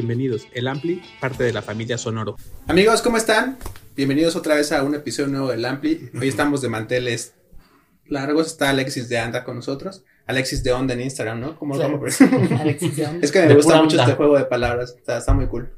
bienvenidos. El Ampli, parte de la familia Sonoro. Amigos, ¿cómo están? Bienvenidos otra vez a un episodio nuevo del Ampli. Hoy estamos de manteles largos. Está Alexis de Anda con nosotros. Alexis de Onda en Instagram, ¿no? ¿Cómo Claro. lo Alexis de Onda. Es que me De gusta mucho onda. este juego de palabras. Está, está muy cool.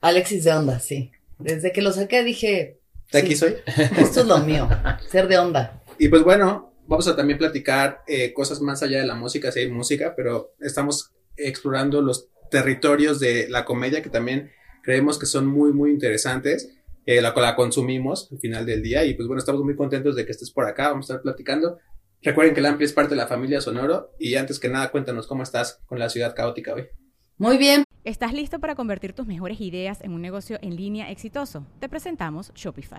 Alexis de Onda, sí. Desde que lo saqué dije, De Sí. aquí soy. esto es lo mío, ser de onda. Y pues bueno, vamos a también platicar eh, cosas más allá de la música, si hay música, pero estamos explorando los territorios de la comedia que también creemos que son muy, muy interesantes. eh, la la consumimos al final del día y pues bueno, estamos muy contentos de que estés por acá, vamos a estar platicando. Recuerden que el Ampli es parte de la familia Sonoro y antes que nada cuéntanos cómo estás con la ciudad caótica hoy. Muy bien, ¿Estás listo para convertir tus mejores ideas en un negocio en línea exitoso? Te presentamos Shopify.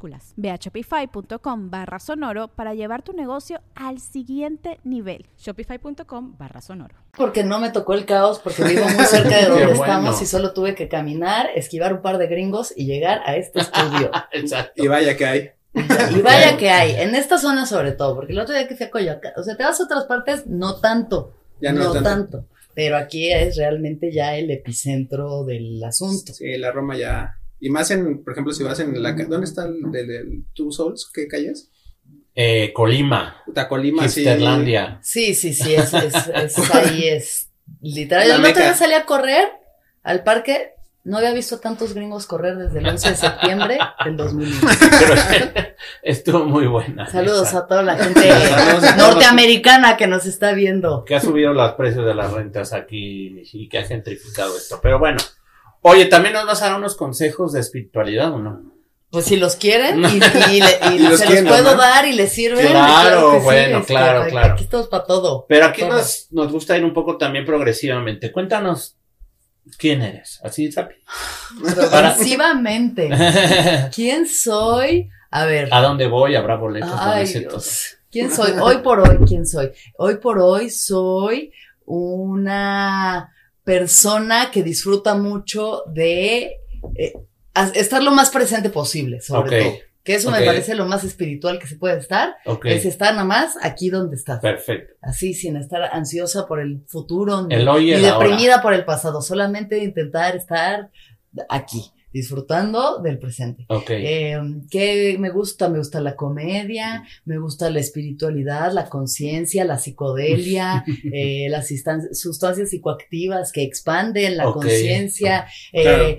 Ve a shopify.com barra sonoro para llevar tu negocio al siguiente nivel. Shopify.com barra sonoro. porque no me tocó el caos, porque vivo muy cerca de donde bueno. estamos y solo tuve que caminar, esquivar un par de gringos y llegar a este estudio. Exacto. Y vaya que hay. Y vaya que hay, en esta zona sobre todo, porque el otro día que fui a Coyoacán, o sea, te vas a otras partes, no tanto, Ya no, no, tanto. tanto. pero aquí es realmente ya el epicentro del asunto. Sí, la Roma ya. Y más en, por ejemplo, si vas en la. ¿Dónde está el del del Two Souls? ¿Qué calles? Eh, Colima, Puta, Colima, sí. Sí, sí, sí, es, es, es ahí, es literal. La Yo el otro meca. día salí a correr al parque, no había visto tantos gringos correr desde el 11 de septiembre del 2001. Pero estuvo muy buena. Saludos esa. a toda la gente norteamericana que nos está viendo. Que ha subido los precios de las rentas aquí y que ha gentrificado esto. Pero bueno. Oye, también nos vas a dar unos consejos de espiritualidad, ¿o no? Pues si los quieren y, y le- y Y los se quieren, los puedo ¿no? dar y les sirven. Claro, sí, bueno, este, claro, aquí claro. estamos para todo. Pero aquí nos, nos gusta ir un poco también progresivamente. Cuéntanos quién eres. Así rápido. Progresivamente. ¿Quién soy? A ver. ¿A dónde voy? ¿Habrá boletos? Ay. Dios. ¿Quién soy? Hoy por hoy, ¿quién soy? Hoy por hoy soy una persona que disfruta mucho de eh, estar lo más presente posible, sobre todo. Que eso me parece lo más espiritual que se puede estar. Ok. Es estar nada más aquí donde estás. Perfecto. Así, sin estar ansiosa por el futuro, ni, hoy ahora. deprimida por el pasado. Solamente intentar estar aquí, disfrutando del presente. Ok. Eh, ¿Qué me gusta? Me gusta la comedia, me gusta la espiritualidad, la conciencia, la psicodelia, eh, las sustancias psicoactivas que expanden la conciencia, eh, Claro.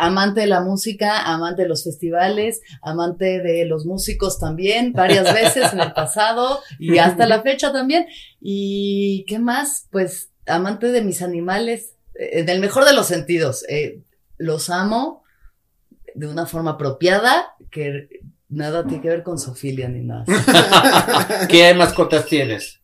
amante de la música, amante de los festivales, amante de los músicos también, varias veces en el pasado y hasta la fecha también. ¿Y qué más? Pues amante de mis animales, eh, en el mejor de los sentidos. eh, los amo de una forma apropiada que nada tiene que ver con sofilia ni nada. ¿Qué mascotas tienes?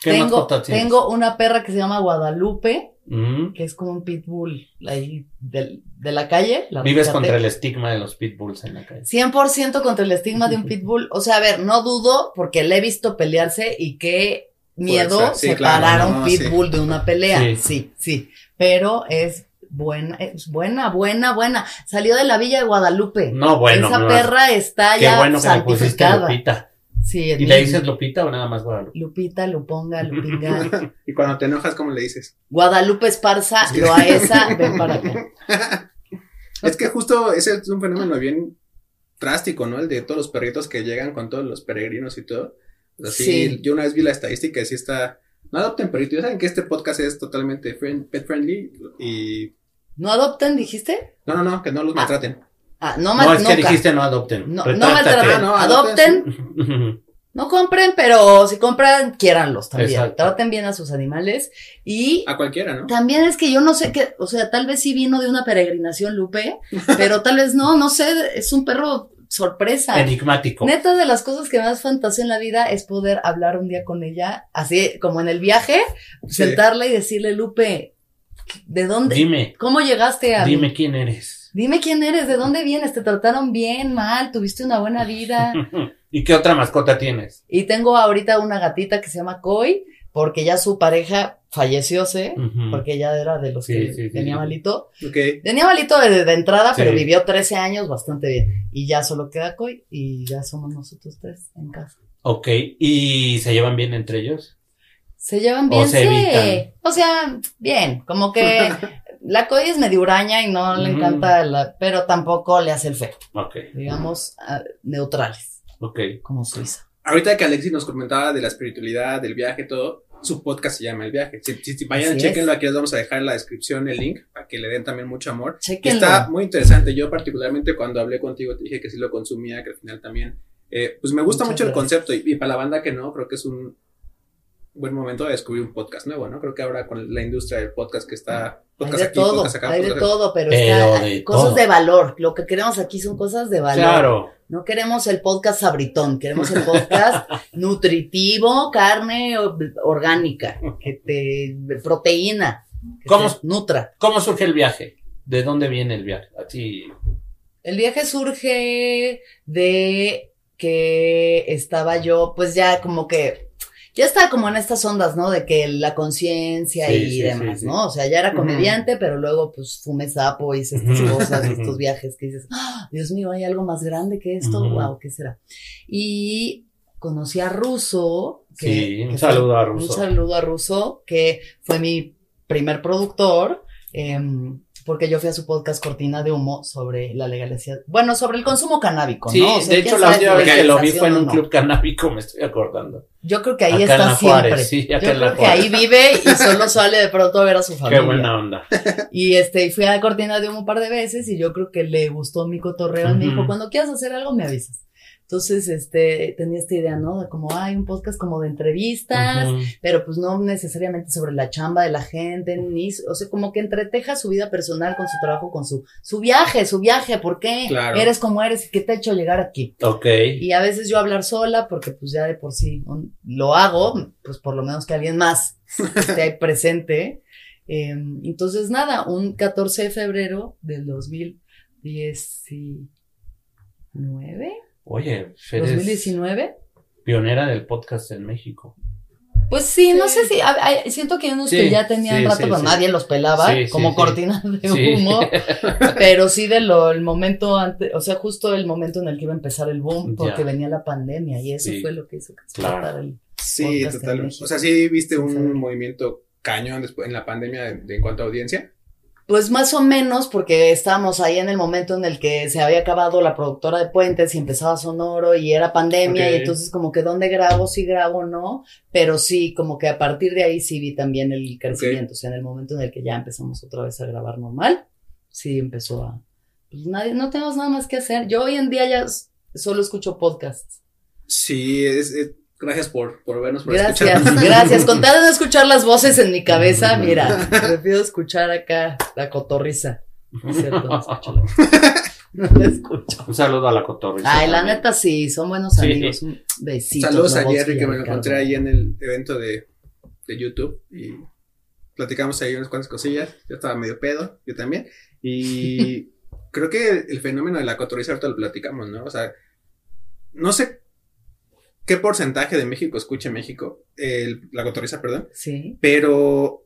¿Qué tengo, mascotas tienes? tengo una perra que se llama Guadalupe, Mm. que es como un pitbull ahí de, la calle. la Vives contra el estigma de los pitbulls en la calle. 100% contra el estigma de un pitbull. O sea, a ver, no dudo porque le he visto pelearse y qué miedo sí, separar claro, a un pitbull de una pelea. Sí. Sí. sí, Pero es buena, es buena, buena, buena. Salió de la Villa de Guadalupe. No, bueno. Esa no, perra está Qué ya bueno que le pusiste santificada. Lupita. Sí, ¿Y le dices Lupita o nada más Guadalupe? Lupita, Luponga, Lupinga. y cuando te enojas, ¿cómo le dices? Guadalupe Esparza, Loaesa, ven para acá. Es que justo ese es un fenómeno bien drástico, ¿no? El de todos los perritos que llegan con todos los peregrinos y todo. Sea, sí, Sí. yo una vez vi la estadística y sí está. No adopten perritos. Ya saben que este podcast es totalmente friend- pet friendly y. ¿No adopten, dijiste? No, no, no, que no los Ah. maltraten. Ah, no, No, mal, es que dijiste no adopten. No, no maltraten. Ah, no, adopten. No compren, pero si compran, quiéranlos también. Exacto. Traten bien a sus animales. Y A cualquiera, ¿no? también es que yo no sé qué, o sea, tal vez sí vino de una peregrinación, Lupe, pero tal vez no, no sé, es un perro sorpresa. Enigmático. Neta de las cosas que más fantaseo en la vida es poder hablar un día con ella, así como en el viaje, Sí. sentarla y decirle, Lupe, ¿de dónde? Dime, ¿Cómo llegaste a dime quién eres. Dime quién eres, de dónde vienes, te trataron bien, mal, tuviste una buena vida. ¿Y qué otra mascota tienes? Y tengo ahorita una gatita que se llama Koi, porque ya su pareja falleció, ¿sé? Ujú. Porque ella era de los Sí, que sí, sí, tenía sí. malito. Ok. Tenía malito de, de entrada, Sí. pero vivió 13 años bastante bien. Y ya solo queda Koi y ya somos nosotros tres en casa. Ok, ¿y se llevan bien entre ellos? Se llevan O bien, se sí. evitan. O sea, bien, como que la Koi es medio huraña y no le encanta, la, pero tampoco le hace el feo. Ok, Digamos, ah, neutrales, ok. como Suiza. Ahorita que Alexis nos comentaba de la espiritualidad, del viaje, todo, su podcast se llama El Viaje. Si, si- si vayan, Así chequenlo, es. aquí les vamos a dejar en la descripción el link para que le den también mucho amor. Chequenlo. está muy interesante. Yo particularmente cuando hablé contigo te dije que sí lo consumía, que al final también, eh, pues me gusta Muchas mucho el concepto y, y para la banda que no, creo que es un buen momento de descubrir un podcast nuevo, ¿no? Creo que ahora con la industria del podcast que está, Hay podcast de aquí, todo, podcast acá, hay de podcast todo, pero, Pero está, de cosas todo. de valor. Lo que queremos aquí son cosas de valor. Claro. No queremos el podcast sabritón, queremos el podcast nutritivo, carne orgánica, que te proteína, que ¿Cómo? te nutra. ¿Cómo surge el viaje? ¿De dónde viene el viaje? Así. El viaje surge de que estaba yo, pues ya como que, ya estaba como en estas ondas, ¿no? De que la conciencia Sí, y sí, demás, sí, sí. ¿no? O sea, ya era comediante, pero luego pues fumé sapo, hice estas cosas, estos viajes que dices, ¡Ah! Dios mío, hay algo más grande que esto, Ujú. wow, ¿qué será? Y conocí a Russo. que- Sí, un que saludo a Russo. Un saludo a Russo, que fue mi primer productor. em, porque yo fui a su podcast Cortina de Humo sobre la legalización, bueno, sobre el consumo canábico, Sí, ¿no? O sea, de hecho la última vez que lo vi fue en un no. club canábico, me estoy acordando. Yo creo que ahí Acá en está Juárez, siempre. sí, acá Yo en la creo que ahí vive y solo sale de pronto a ver a su familia. Qué buena onda. Y este, fui a Cortina de Humo un par de veces y yo creo que le gustó mi cotorreo y me dijo, cuando quieras hacer algo me avisas. Entonces, este, tenía esta idea, ¿no? De como, hay un podcast como de entrevistas, pero pues no necesariamente sobre la chamba de la gente, ni, o sea, como que entreteja su vida personal con su trabajo, con su, su viaje, su viaje, ¿por qué? Claro. Eres como eres y qué te ha hecho llegar aquí. Ok. Y a veces yo hablar sola, porque pues ya de por sí un- lo hago, pues por lo menos que alguien más esté ahí presente. Eh, entonces, nada, un 14 de febrero del 2019, Oye, eres 2019. pionera del podcast en México. Pues sí, no sé si, hay- hay- siento que hay unos Sí, que ya tenían sí, rato, sí, pero sí. nadie los pelaba, como sí. cortina de Sí. humo, pero sí de lo, el momento antes, o sea, justo el momento en el que iba a empezar el boom, porque Ya. venía la pandemia y eso Sí. fue lo que hizo que Claro. el Sí, total. O sea, sí viste un movimiento cañón después en la pandemia de, de en cuanto a audiencia. Pues más o menos, porque estábamos ahí en el momento en el que se había acabado la productora de puentes y empezaba Sonoro y era pandemia y entonces como que dónde grabo, si grabo, no, pero sí, como que a partir de ahí sí vi también el crecimiento, o sea, en el momento en el que ya empezamos otra vez a grabar normal, sí empezó a, pues nadie, no tenemos nada más que hacer. Yo hoy en día ya solo escucho podcasts. Sí, es, es- gracias por, por vernos, por Gracias, escucharnos. gracias. Con tal de no escuchar las voces en mi cabeza, mira, prefiero escuchar acá la cotorriza. No es cierto, no escucho la- No la escucho. Un saludo a la cotorrisa. Ay, la neta sí, son buenos Sí. amigos. Un besito. Saludos a Jerry que me lo encontré ahí en el evento de, de YouTube y platicamos ahí unas cuantas cosillas. Yo estaba medio pedo, yo también. Y creo que el fenómeno de la cotorriza ahorita lo platicamos, ¿no? O sea, no sé qué porcentaje de México escucha México, el- la cotorriza, perdón, Sí. pero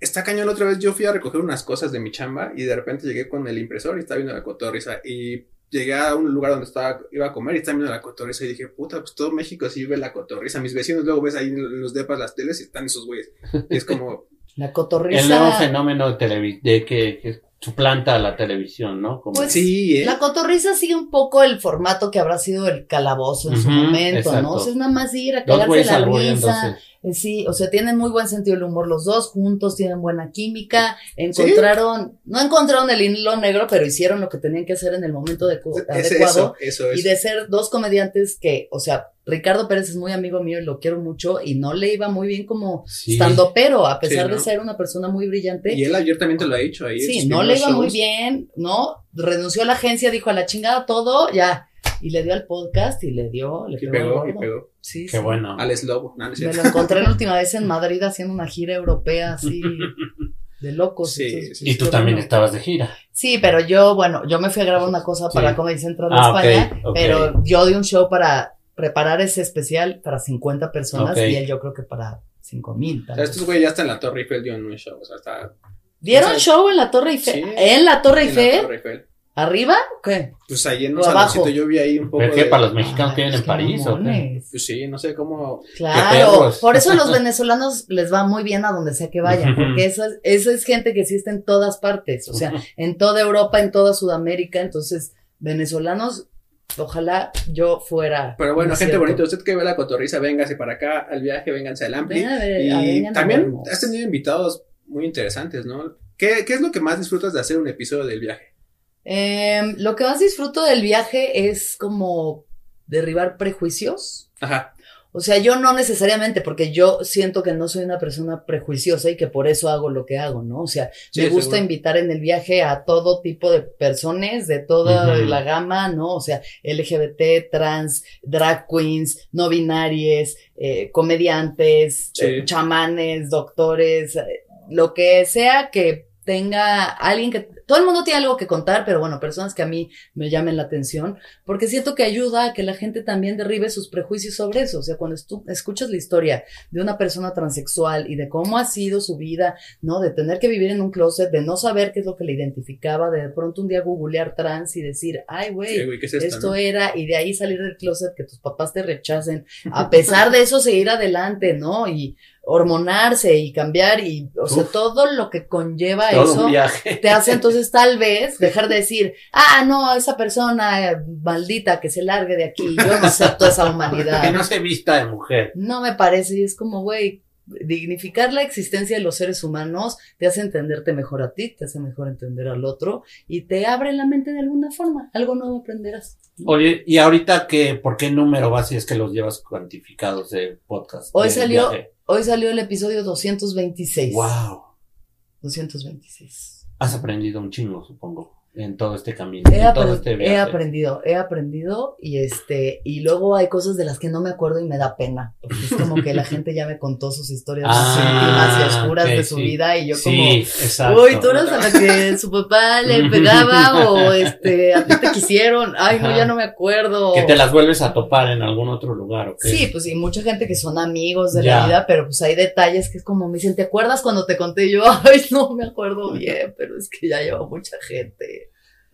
está cañón. La otra vez yo fui a recoger unas cosas de mi chamba y de repente llegué con el impresor y estaba viendo la cotorriza y llegué a un lugar donde estaba, iba a comer y estaba viendo la cotorriza y dije, puta, pues todo México sí ve la cotorriza. Mis vecinos luego ves ahí en los depas las teles y están esos güeyes. Y es como, La El nuevo cotorriza. fenómeno de, de que, que suplanta a la televisión, ¿no? Como- Pues, sí, ¿eh? La cotorriza sigue un poco el formato que habrá sido el calabozo en su momento, exacto. ¿no? O sea, es nada más ir a güeyes la risa. Sí, o sea, tienen muy buen sentido del humor los dos juntos, tienen buena química, encontraron, no encontraron el hilo negro, pero hicieron lo que tenían que hacer en el momento de Es adecuado. eso, eso es. Y de ser dos comediantes que, o sea, Ricardo Pérez es muy amigo mío y lo quiero mucho y no le iba muy bien como Sí. estando pero, a pesar Sí, de ser una persona muy brillante. Y él ayer también te lo ha dicho ahí. Sí, no le iba muy bien, ¿no? Renunció a la agencia, dijo a la chingada todo, ya. Y le dio al podcast y le dio, le Y pegó. y pegó. Sí, Qué sí. bueno. Al Slobo. No, no es Me lo encontré la última vez en Madrid haciendo una gira europea así de locos. Sí, entonces, sí. Y tú también bueno. estabas de gira. Sí, pero yo, bueno, yo me fui a grabar una cosa para Sí. Comedy Central de Ah, España, pero yo di un show para preparar ese especial para 50 personas y él yo creo que para 5 mil. O sea, estos güeyes ya están en la Torre Eiffel dio un show. O sea, está ¿Dieron show en la Torre Eiffel? Sí. ¿En la Torre en la Eiffel? Torre Eiffel. ¿Arriba? ¿Qué? Pues ahí en un saloncito yo vi ahí un poco ¿Pero qué? de... ¿Para los mexicanos que viven en París o qué? Pues sí, no sé cómo... Claro, por eso a los venezolanos les va muy bien a donde sea que vayan, porque eso es, eso es gente que está en todas partes, o sea, en toda Europa, en toda Sudamérica, entonces, venezolanos, ojalá yo fuera. Pero bueno, ¿no es gente cierto? bonita, usted que ve la cotorriza, véngase para acá al viaje, vénganse al Ampli. Ven ver, Y también has tenido invitados muy interesantes, ¿no? ¿Qué, ¿Qué es lo que más disfrutas de hacer un episodio del viaje? Em, lo que más disfruto del viaje es como derribar prejuicios. Ajá. O sea, yo no necesariamente, porque yo siento que no soy una persona prejuiciosa y que por eso hago lo que hago, ¿no? O sea, Sí, me gusta seguro. invitar en el viaje a todo tipo de personas, de toda la gama, ¿no? O sea, LGBT, trans, drag queens, no binarias, eh, comediantes, Sí. eh, chamanes, doctores, eh, lo que sea que tenga alguien que todo el mundo tiene algo que contar, pero bueno, personas que a mí me llamen la atención, porque siento que ayuda a que la gente también derribe sus prejuicios sobre eso. O sea, cuando tú escuchas la historia de una persona transexual y de cómo ha sido su vida, ¿no? De tener que vivir en un closet, de no saber qué es lo que le identificaba, de de pronto un día googlear trans y decir, ay, güey, Sí, güey, ¿qué es esto, esto no? era, y de ahí salir del closet, que tus papás te rechacen, a pesar de eso seguir adelante, ¿no? Y hormonarse y cambiar y, o sea, todo lo que conlleva Todo eso un viaje. te hace entonces tal vez dejar de decir, ah, no, esa persona eh, maldita que se largue de aquí, yo no acepto esa Que humanidad. no se vista de mujer. No me parece, y es como, güey, dignificar la existencia de los seres humanos te hace entenderte mejor a ti, te hace mejor entender al otro y te abre la mente de alguna forma, algo nuevo aprenderás. Oye, ¿y ahorita qué, por qué número vas si es que los llevas cuantificados de podcast? Hoy de salió- viaje? Hoy salió el episodio 226. Wow. 226. Has aprendido un chingo, supongo, en todo este camino. He, en todo este he aprendido, he aprendido y este, y luego hay cosas de las que no me acuerdo y me da pena, es como que la gente ya me contó sus historias Ah, íntimas y oscuras de su sí. vida y yo Sí, como, exacto. uy, tú eras a la que su papá le pegaba o este, a ti te quisieron, ay, no, ya no me acuerdo. Que te las vuelves a topar en algún otro lugar, ¿ok? Sí, pues y mucha gente que son amigos de Ya. la vida, pero pues hay detalles que es como me dicen, ¿te acuerdas cuando te conté? Y yo, ay, no me acuerdo bien, pero es que ya lleva mucha gente.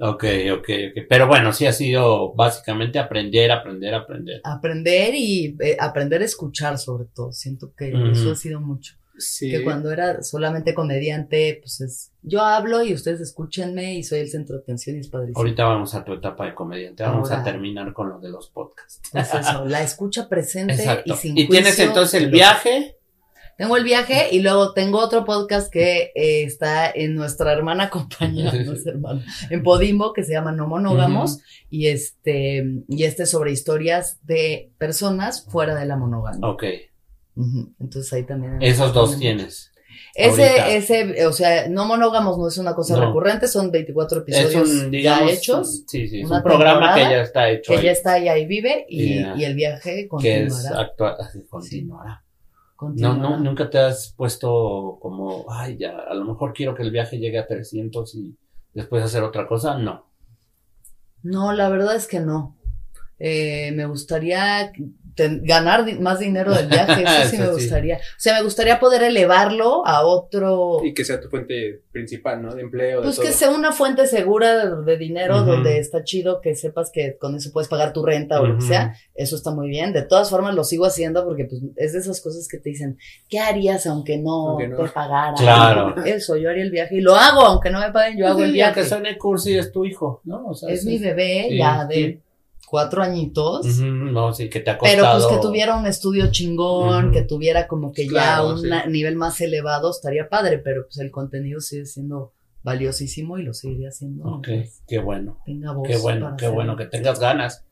Ok, ok, ok. Pero bueno, sí ha sido básicamente aprender, aprender, aprender. Aprender y eh, aprender a escuchar sobre todo. Siento que eso ha sido mucho. Sí. Que cuando era solamente comediante, pues es, yo hablo y ustedes escúchenme y soy el centro de atención y es padrísimo. Ahorita vamos a tu etapa de comediante. Vamos a terminar con lo de los podcasts. Es eso, la escucha presente Exacto. y sin Y tienes entonces el viaje. Tengo el viaje y luego tengo otro podcast que eh, está en nuestra hermana compañía, hermana, en Podimo, que se llama No Monógamos, y este, y este es sobre historias de personas fuera de la monogamia. Ok. Entonces ahí también. Esos dos tienes. ahorita. Ese, ese, o sea, No Monógamos no es una cosa No. recurrente, son 24 Es episodios un, digamos. ya hechos, Sí, sí, es un programa que ya está hecho. que ahí, ya está ahí, ahí vive, y, y el viaje que es continuará. actual. así, Continuará. Continuará. no, nunca te has puesto como, ay, ya, a lo mejor quiero que el viaje llegue a 300 y después hacer otra cosa. No. No, la verdad es que no. Eh, me gustaría ten- ganar di- más dinero del viaje, eso sí Eso me sí. gustaría. O sea, me gustaría poder elevarlo a otro, Y que sea tu fuente principal, ¿no? De empleo, de pues todo. que sea una fuente segura de, de dinero donde está chido que sepas que con eso puedes pagar tu renta o lo que sea. Eso está muy bien. De todas formas lo sigo haciendo porque pues es de esas cosas que te dicen, ¿qué harías aunque no, Aunque no. te pagaran? Claro. Eso, yo haría el viaje y lo hago, aunque no me paguen, yo hago el Sí, viaje. que suene cursi es tu hijo, ¿no? O sea, Es mi bebé sí, ya de sí. Cuatro añitos. No, sí, que te ha Pero pues que tuviera un estudio chingón, que tuviera como que Claro, ya un sí. nivel más elevado, estaría padre, pero pues el contenido sigue siendo valiosísimo y lo seguiría haciendo. Ok, qué bueno. Tenga voz. Qué bueno, qué bueno que tengas ganas.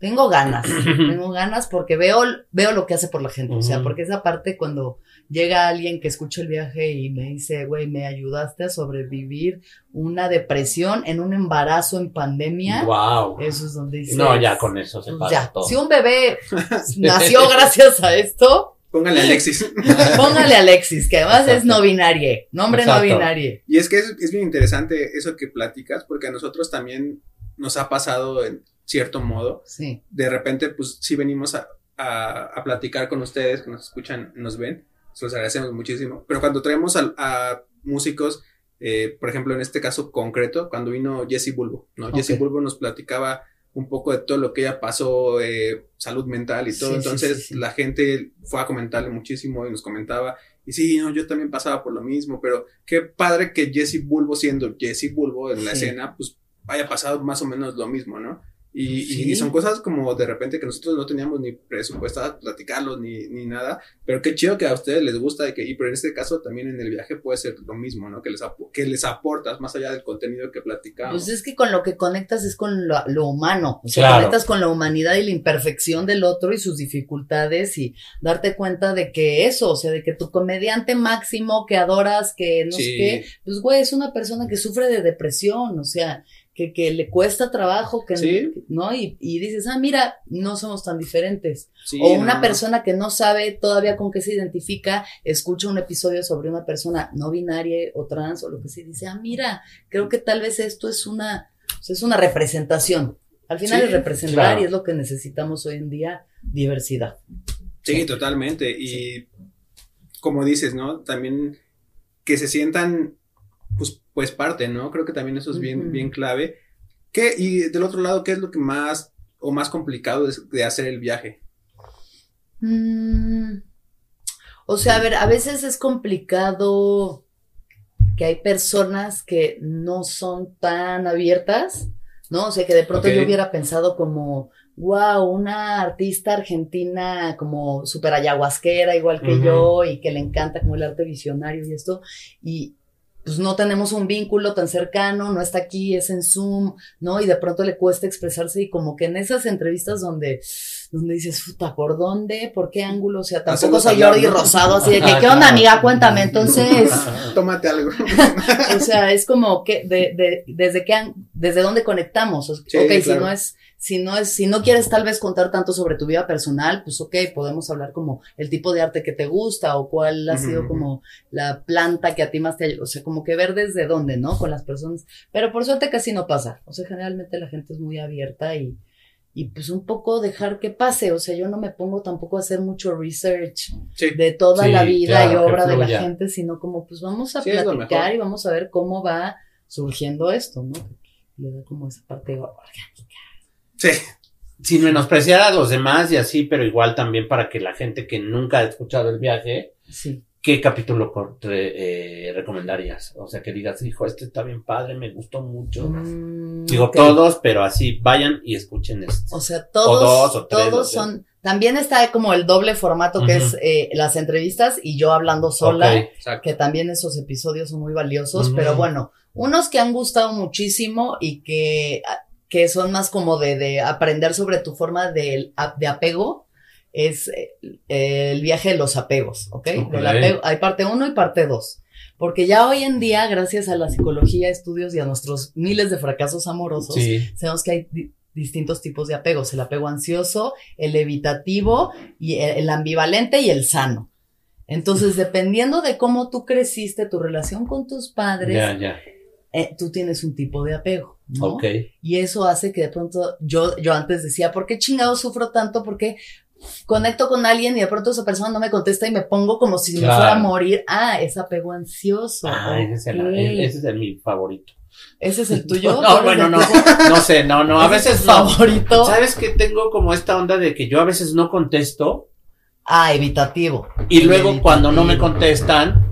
Tengo ganas, tengo ganas porque veo, veo lo que hace por la gente. O sea, porque esa parte cuando llega alguien que escucha el viaje y me dice, güey, me ayudaste a sobrevivir una depresión en un embarazo en pandemia. Wow. Eso es donde dice. No, ya con eso se pues paga ya. todo. Si un bebé nació gracias a esto, Póngale Alexis. póngale Alexis, que además es no binario, nombre Exacto. no binario. Y es que es, es bien interesante eso que platicas, porque a nosotros también nos ha pasado en cierto modo. Sí. De repente, pues sí venimos a, a- a platicar con ustedes, que nos escuchan, nos ven, se los agradecemos muchísimo. Pero cuando traemos a, a músicos, eh, por ejemplo, en este caso concreto, cuando vino Jesse Bulbo, ¿no? Jesse Ok. Bulbo nos platicaba un poco de todo lo que ella pasó, eh, salud mental y todo. Sí, Entonces sí, la gente fue a comentarle muchísimo y nos comentaba. Y sí, no, yo también pasaba por lo mismo, pero qué padre que Jesse Bulbo, siendo Jesse Bulbo en la escena, pues haya pasado más o menos lo mismo, ¿no? Y, y- Sí. y son cosas como de repente que nosotros no teníamos ni presupuestadas platicarlos ni, ni nada, pero qué chido que a ustedes les gusta y que, y pero en este caso también en el viaje puede ser lo mismo, ¿no? Que les, que les aportas más allá del contenido que platicamos. Pues es que con lo que conectas es con lo, lo humano, o sea, Claro. conectas con la humanidad y la imperfección del otro y sus dificultades y darte cuenta de que eso, o sea, de que tu comediante máximo que adoras, que no sé Sí. qué, pues güey, es una persona que sufre de depresión, o sea, que, que le cuesta trabajo, que Sí. ¿no? Y, y dices, ah, mira, no somos tan diferentes. Sí, o una no. persona que no sabe todavía con qué se identifica, escucha un episodio sobre una persona no binaria o trans o lo que sea, y dice, ah, mira, creo que tal vez esto es una, o sea, es una representación. Al final Sí, es representar claro. y es lo que necesitamos hoy en día, diversidad. Sí, totalmente. Y como dices, ¿no? También que se sientan, pues, pues parte, ¿no? Creo que también eso es bien, bien clave. ¿Qué, y del otro lado, qué es lo que más o más complicado es de hacer el viaje? Mm, o sea, a ver, a veces es complicado que hay personas que no son tan abiertas, ¿no? O sea, que de pronto yo hubiera pensado como, wow, una artista argentina como súper ayahuasquera, igual que yo, y que le encanta como el arte visionario y esto, y pues no tenemos un vínculo tan cercano, no está aquí, es en Zoom, ¿no? Y de pronto le cuesta expresarse y como que en esas entrevistas donde, donde dices, puta, ¿por dónde? ¿Por qué ángulo? O sea, tampoco Hacemos soy Jordi. Rosado, así de que, ¿qué onda, amiga? Cuéntame. Entonces, Tómate algo. o sea, es como que, de, de, desde qué, desde dónde conectamos. Sí, ok, si no es, si no es, si no quieres tal vez contar tanto sobre tu vida personal, pues ok, podemos hablar como el tipo de arte que te gusta o cuál ha sido como la planta que a ti más te ayuda, o sea, como que ver desde dónde, ¿no? Con las personas. Pero por suerte casi no pasa. O sea, generalmente la gente es muy abierta y, y pues un poco dejar que pase. O sea, yo no me pongo tampoco a hacer mucho research Sí. de toda Sí, la vida claro, y obra de la gente, sino como pues vamos a Sí, platicar y vamos a ver cómo va surgiendo esto, ¿no? Le da como esa parte orgánica. Sí. Sin menospreciar a los demás y así, pero igual también para que la gente que nunca ha escuchado el viaje, Sí. ¿qué capítulo eh, recomendarías? O sea, que digas, hijo, este está bien padre, me gustó mucho. Mm, Digo todos, pero así vayan y escuchen este. O sea, todos, dos o tres, todos o sea. son. También está como el doble formato que es eh, las entrevistas y yo hablando sola, que también esos episodios son muy valiosos, pero bueno, unos que han gustado muchísimo y que, que son más como de, de aprender sobre tu forma de, de apego, es eh, el viaje de los apegos, ¿ok? Ok. Del apego- hay parte uno y parte dos. Porque ya hoy en día, gracias a la psicología, estudios y a nuestros miles de fracasos amorosos, Sí. sabemos que hay di- distintos tipos de apegos, el apego ansioso, el evitativo y el, el ambivalente y el sano. Entonces, dependiendo de cómo tú creciste, tu relación con tus padres, ya. eh, tú tienes un tipo de apego, ¿no? Ok. Y eso hace que de pronto yo, yo antes decía, ¿por qué chingados sufro tanto? Porque conecto con alguien y de pronto esa persona no me contesta y me pongo como si me fuera a morir. Ah, es apego ansioso. Ah, ese es, el, ok. ese es el mi favorito. Ese es el tuyo. No, ¿Cuál es bueno, no. No sé, no, no. A ¿Ese es veces no. favorito. ¿Sabes que tengo como esta onda de que yo a veces no contesto Ah, evitativo. y luego cuando no me contestan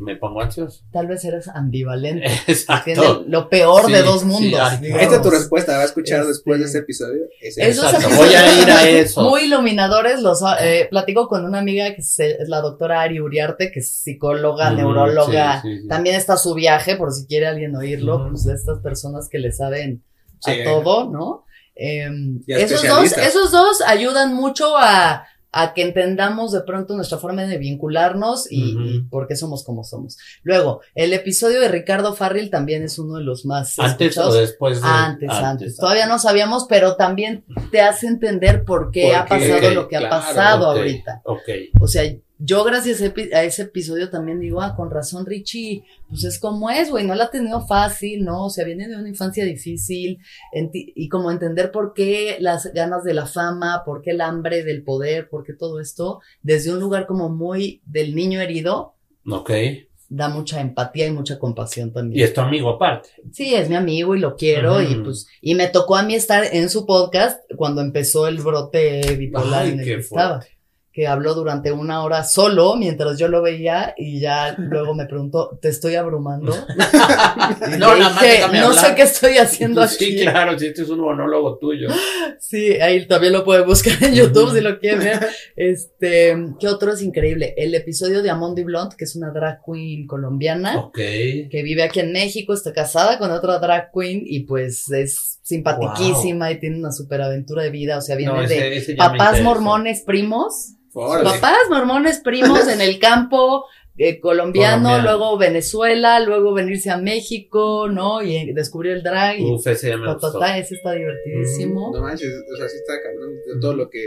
me pongo ansioso? Tal vez eres ambivalente. Exacto. Lo peor de Sí, dos sí, mundos. digamos. Esta es tu respuesta, va a escuchar Este- después de este episodio. Ese episodios voy a ir a eso. Muy iluminadores, los eh, platico con una amiga que es la doctora Ari Uriarte, que es psicóloga, Mm, neuróloga. sí, sí, sí. También está su viaje, por si quiere alguien oírlo, pues de estas personas que le saben Sí. a todo, ¿no? Em, dos, esos dos ayudan mucho a, a que entendamos de pronto nuestra forma de vincularnos y, y por qué somos como somos. Luego, el episodio de Ricardo Farril también es uno de los más ¿Antes o después de? Antes, antes, Todavía no sabíamos, pero también te hace entender por qué ¿Por ha pasado lo que ha pasado ahorita. Ok. O sea, yo gracias a ese episodio también digo, ah, con razón Richie, pues es como es, güey, no la ha tenido fácil, ¿no? O sea, viene de una infancia difícil y como entender por qué las ganas de la fama, por qué el hambre del poder, por qué todo esto, desde un lugar como muy del niño herido, Ok. da mucha empatía y mucha compasión también. Y es tu amigo aparte. Sí, es mi amigo y lo quiero y pues y me tocó a mí estar en su podcast cuando empezó el brote bipolar Ay, en el que estaba, que habló durante una hora solo mientras yo lo veía y ya luego me preguntó, ¿te estoy abrumando? Y No, nada dije, no sé hablar". qué estoy haciendo aquí. Sí, claro, si este es un monólogo tuyo. Sí, ahí también lo puede buscar en YouTube si lo quieren ver. Este, ¿qué otro es increíble? El episodio de Amondi Blunt, que es una drag queen colombiana. Ok. que vive aquí en México, está casada con otra drag queen y pues es simpatiquísima y tiene una super aventura de vida, o sea, viene No, de ese- papás mormones primos, Órale. papás mormones primos en el campo eh, colombiano, luego Venezuela, luego venirse a México, ¿no? Y eh, descubrir el drag y Uf, ese ya me ta, gustó. ta, ta, ese está divertidísimo. No manches, o sea, sí está cabrón todo lo que.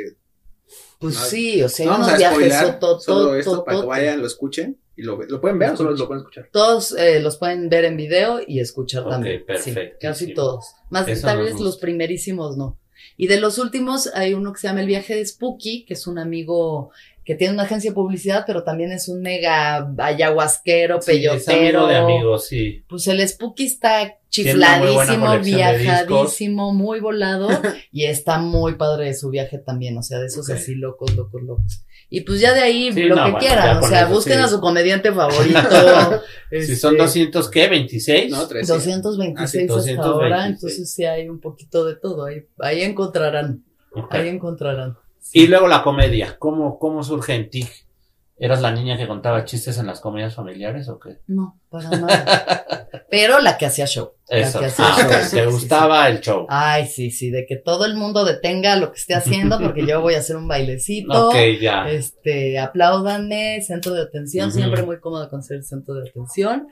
Pues no, sí, o sea, No unos a viajes solo esto to- para que vayan, lo escuchen y lo, lo pueden ver o solo lo pueden escuchar. Todos eh, los pueden ver en video y escuchar Ok, también. Sí, perfectísimo. casi todos. Más Eso tal vez los primerísimos no. Y de los últimos hay uno que se llama El viaje de Spooky, que es un amigo que tiene una agencia de publicidad, pero también es un mega ayahuasquero, Sí, es peyotero. amigo de amigos, sí. Pues el Spooky está muy chifladísimo, viajadísimo, muy volado y está muy padre de su viaje también, o sea, de esos así locos, locos, locos. Y pues ya de ahí Sí, lo no, que bueno, quieran, o sea, eso, busquen sí. a su comediante favorito. Si son este, 200, ¿qué? ¿26? No, tres. 226 hasta 226. ahora, entonces sí hay un poquito de todo, ahí, ahí encontrarán, ahí encontrarán. Y luego la comedia. ¿Cómo, cómo surge en ti? ¿Eras la niña que contaba chistes en las comedias familiares o qué? No, para nada. Pero la que hacía show. Eso. La que hacía Ah, show. ¿Te sí, gustaba el show? Ay, sí, sí, de que todo el mundo detenga lo que esté haciendo porque yo voy a hacer un bailecito. Ok, ya. Este, apláudanme, centro de atención, siempre muy cómoda con ser centro de atención.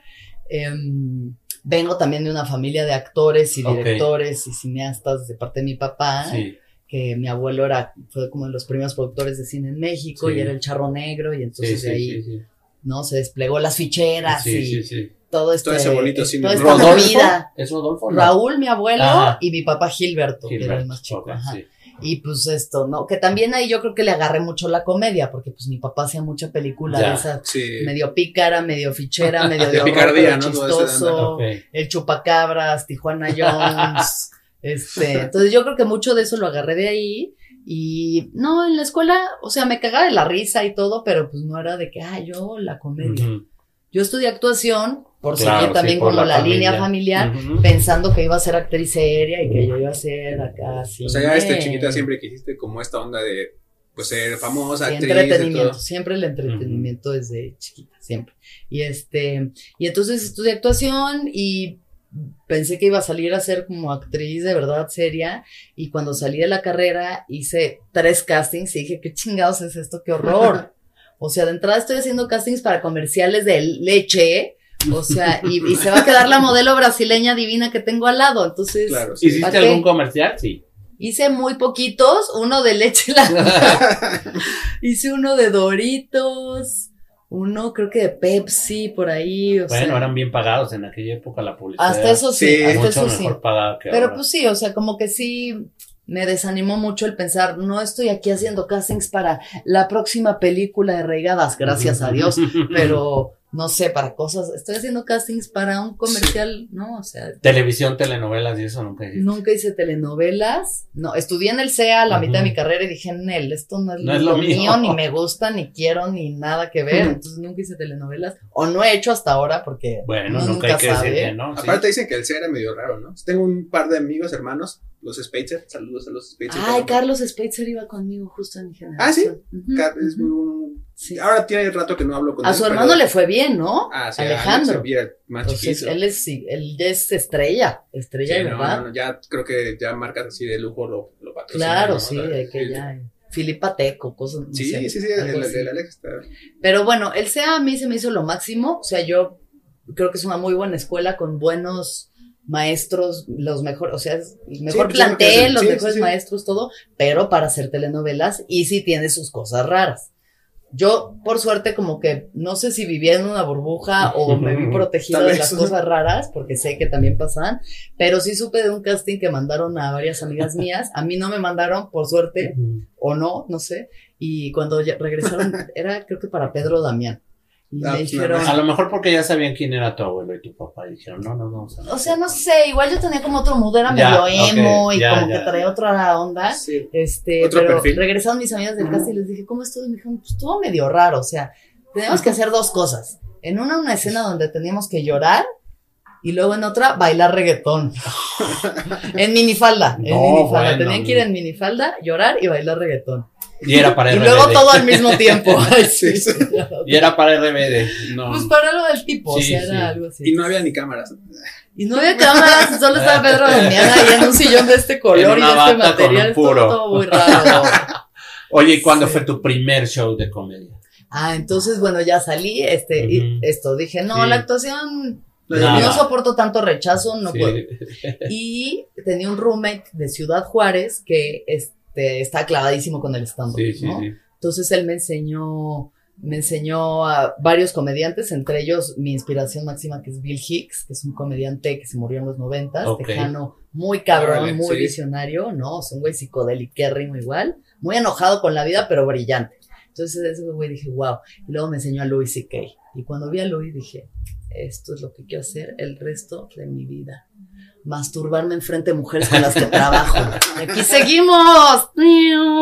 Em, vengo también de una familia de actores y directores y cineastas de parte de mi papá. Sí. Que mi abuelo era, fue como de los primeros productores de cine en México Sí. y era el charro negro y entonces sí, de ahí, sí, sí. ¿no? Se desplegó las ficheras Sí, y sí, sí. todo este, Todo ese bonito cine. toda esta ¿Rodolfo? movida. ¿Es Rodolfo? No. Raúl, mi abuelo, Ajá. y mi papá Gilberto, que era el más chico. Ajá. sí. Y pues esto, ¿no? Que también ahí yo creo que le agarré mucho la comedia, porque pues mi papá hacía mucha película Ya. de esa Sí. medio pícara, medio fichera, medio de, De horror, picardía, ¿no? Chistoso, Ok. el chupacabras, Tijuana Jones, este, entonces yo creo que mucho de eso lo agarré de ahí y no, en la escuela, o sea, me cagaba de la risa y todo, pero pues no era de que, ah, yo la comedia. Yo estudié actuación por Claro, seguir también sí, por como la la, línea familia. familiar, pensando que iba a ser actriz seria y que yo iba a ser acá así. O sea, ya este chiquita siempre quisiste como esta onda de pues ser famosa, actriz, de entretenimiento, todo. siempre el entretenimiento desde chiquita, siempre. Y este, y entonces estudié actuación y pensé que iba a salir a ser como actriz de verdad seria y cuando salí de la carrera hice tres castings y dije, ¿qué chingados es esto? ¡Qué horror! O sea, de entrada estoy haciendo castings para comerciales de leche, o sea, y, y se va a quedar la modelo brasileña divina que tengo al lado, entonces Claro, sí. ¿Hiciste algún comercial? Sí. hice muy poquitos, uno de leche la Hice uno de Doritos, uno creo que de Pepsi, por ahí, o Bueno, sea. eran bien pagados en aquella época la publicidad. Hasta eso sí, Sí, hasta mucho eso sí. mejor pagada que Pero ahora. pues sí, o sea, como que sí me desanimó mucho el pensar, no estoy aquí haciendo castings para la próxima película de Reigadas, gracias a Dios, pero no sé, para cosas, estoy haciendo castings para un comercial, ¿no? O sea, Televisión, telenovelas y eso nunca hiciste. Nunca hice telenovelas. No, estudié en el CEA la Ujú. mitad de mi carrera y dije, Nel, esto no es, No es lo mío". mío, ni me gusta, ni quiero, ni nada que ver. Entonces nunca hice telenovelas. O no he hecho hasta ahora porque Bueno, nunca hay que sabe. decir que no. sí. Aparte dicen que el C era medio raro, ¿no? Tengo un par de amigos, hermanos, los Spacer, saludos a los Spacer. Ay, Carlos Spitzer iba conmigo justo en mi generación. Ah, ¿sí? Ujú, Car- es muy un- Sí. Ahora tiene rato que no hablo con A él. su pero- hermano le fue bien, ¿no? Ah, sí, Alejandro. Alex, mira, más Entonces, él es, sí, él ya es estrella, estrella Sí, de no, verdad. no, no, ya creo que ya marcas así de lujo lo, lo patrocinan, claro, ¿no? sí, de que sí, ya. Filipa Teco, cosas. Sí, sé, sí, sí, el, el, el Alex está. Pero bueno, el SEA a mí se me hizo lo máximo. O sea, yo creo que es una muy buena escuela con buenos maestros, los mejores, o sea, el mejor pues, que plantel, sí, los sí, mejores sí, sí. maestros, todo, pero para hacer telenovelas y sí tiene sus cosas raras. Yo, por suerte, como que no sé si vivía en una burbuja o me vi protegida de las cosas raras, porque sé que también pasan, pero sí supe de un casting que mandaron a varias amigas mías. A mí no me mandaron, por suerte, o no, no sé. Y cuando ya regresaron, era creo que para Pedro Damián. Ah, pues, dijeron, A lo mejor porque ya sabían quién era tu abuelo y tu papá y dijeron, no, no, no. o sea, no sé, igual yo tenía como otro mood, era Ya, medio emo y ya, como ya. que traía otra onda. Sí. Este, Otro pero perfil. regresaron mis amigas del casting y les dije, ¿cómo estuvo? Y me dijeron, pues estuvo medio raro, o sea, tenemos que hacer dos cosas. En una, una escena donde teníamos que llorar y luego en otra, bailar reggaetón. en minifalda, en No, minifalda. bueno, Tenían que ir en minifalda, llorar y bailar reggaetón. Y era para Y RBD. luego todo al mismo tiempo. Ay, sí. Sí. Y era para RBD. No. Pues para algo del tipo, Sí, o sea, era sí. algo así. Y no había ni cámaras. Y no había cámaras, solo estaba Pedro Damián ahí en un sillón de este color y de este material. puro. todo muy raro. Oye, ¿y cuándo Sí. fue tu primer show de comedia? Ah, entonces, bueno, ya salí, este, y esto, dije, no, Sí. la actuación, Nada. no soporto tanto rechazo, no Sí. puedo. Y tenía un roommate de Ciudad Juárez que, este, está clavadísimo con el stand-up, Sí, sí, ¿no? sí. Entonces él me enseñó, me enseñó a varios comediantes, entre ellos mi inspiración máxima que es Bill Hicks, que es un comediante que se murió en los noventas, Ok. tejano, muy cabrón, Órale, muy sí. visionario, ¿no? Es un güey psicodélico igual, muy enojado con la vida, pero brillante. Entonces ese güey dije, wow. Y luego me enseñó a Louis C.K. Y cuando vi a Louis dije, esto es lo que quiero hacer el resto de mi vida. Masturbarme enfrente de mujeres con las que trabajo. Y aquí seguimos.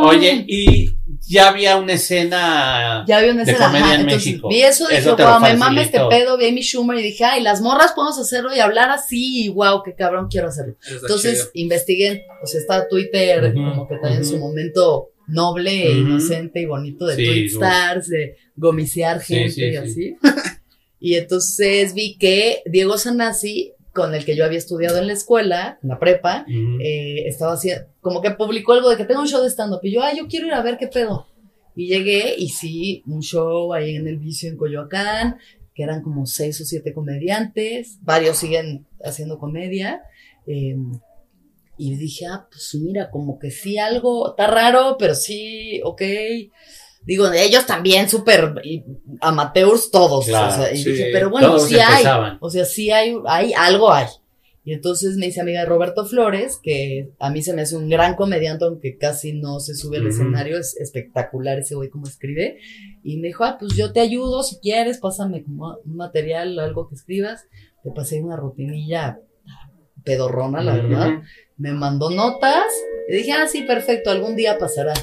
Oye, y ya había una escena. Ya vi una de escena, comedia ajá, en entonces México. vi eso dije, wow, me mama este pedo, vi a Amy Schumer y dije, ay, las morras podemos hacerlo y hablar así, y wow, qué cabrón quiero hacerlo. Eso Entonces chido. investigué, o sea, está Twitter como que también en su momento noble e inocente y bonito de Sí, tweet uf. stars, de gomiciar Sí, gente sí, y sí. así. y entonces vi que Diego Sanasi, con el que yo había estudiado en la escuela, en la prepa, Ujú. eh, estaba haciendo, como que publicó algo de que tengo un show de stand-up y yo, ay, yo quiero ir a ver qué pedo. Y llegué y sí, un show ahí en el vicio en Coyoacán, que eran como seis o siete comediantes, varios siguen haciendo comedia. eh, y dije, ah, pues mira, como que sí algo, está raro, pero sí, ok. Digo, ellos también súper amateurs todos. Claro, o sea, y sí. dije, pero bueno, sí hay. empezaban. O sea, sí hay, hay, algo hay. Y entonces me hice amiga de Roberto Flores, que a mí se me hace un gran comediante, aunque casi no se sube al Ujú. escenario, es espectacular ese güey como escribe. Y me dijo, ah, pues yo te ayudo si quieres, pásame como un material, algo que escribas. Le pasé una rutinilla pedorrona, la Ujú. verdad. Me mandó notas y dije, ah, sí, perfecto, algún día pasará.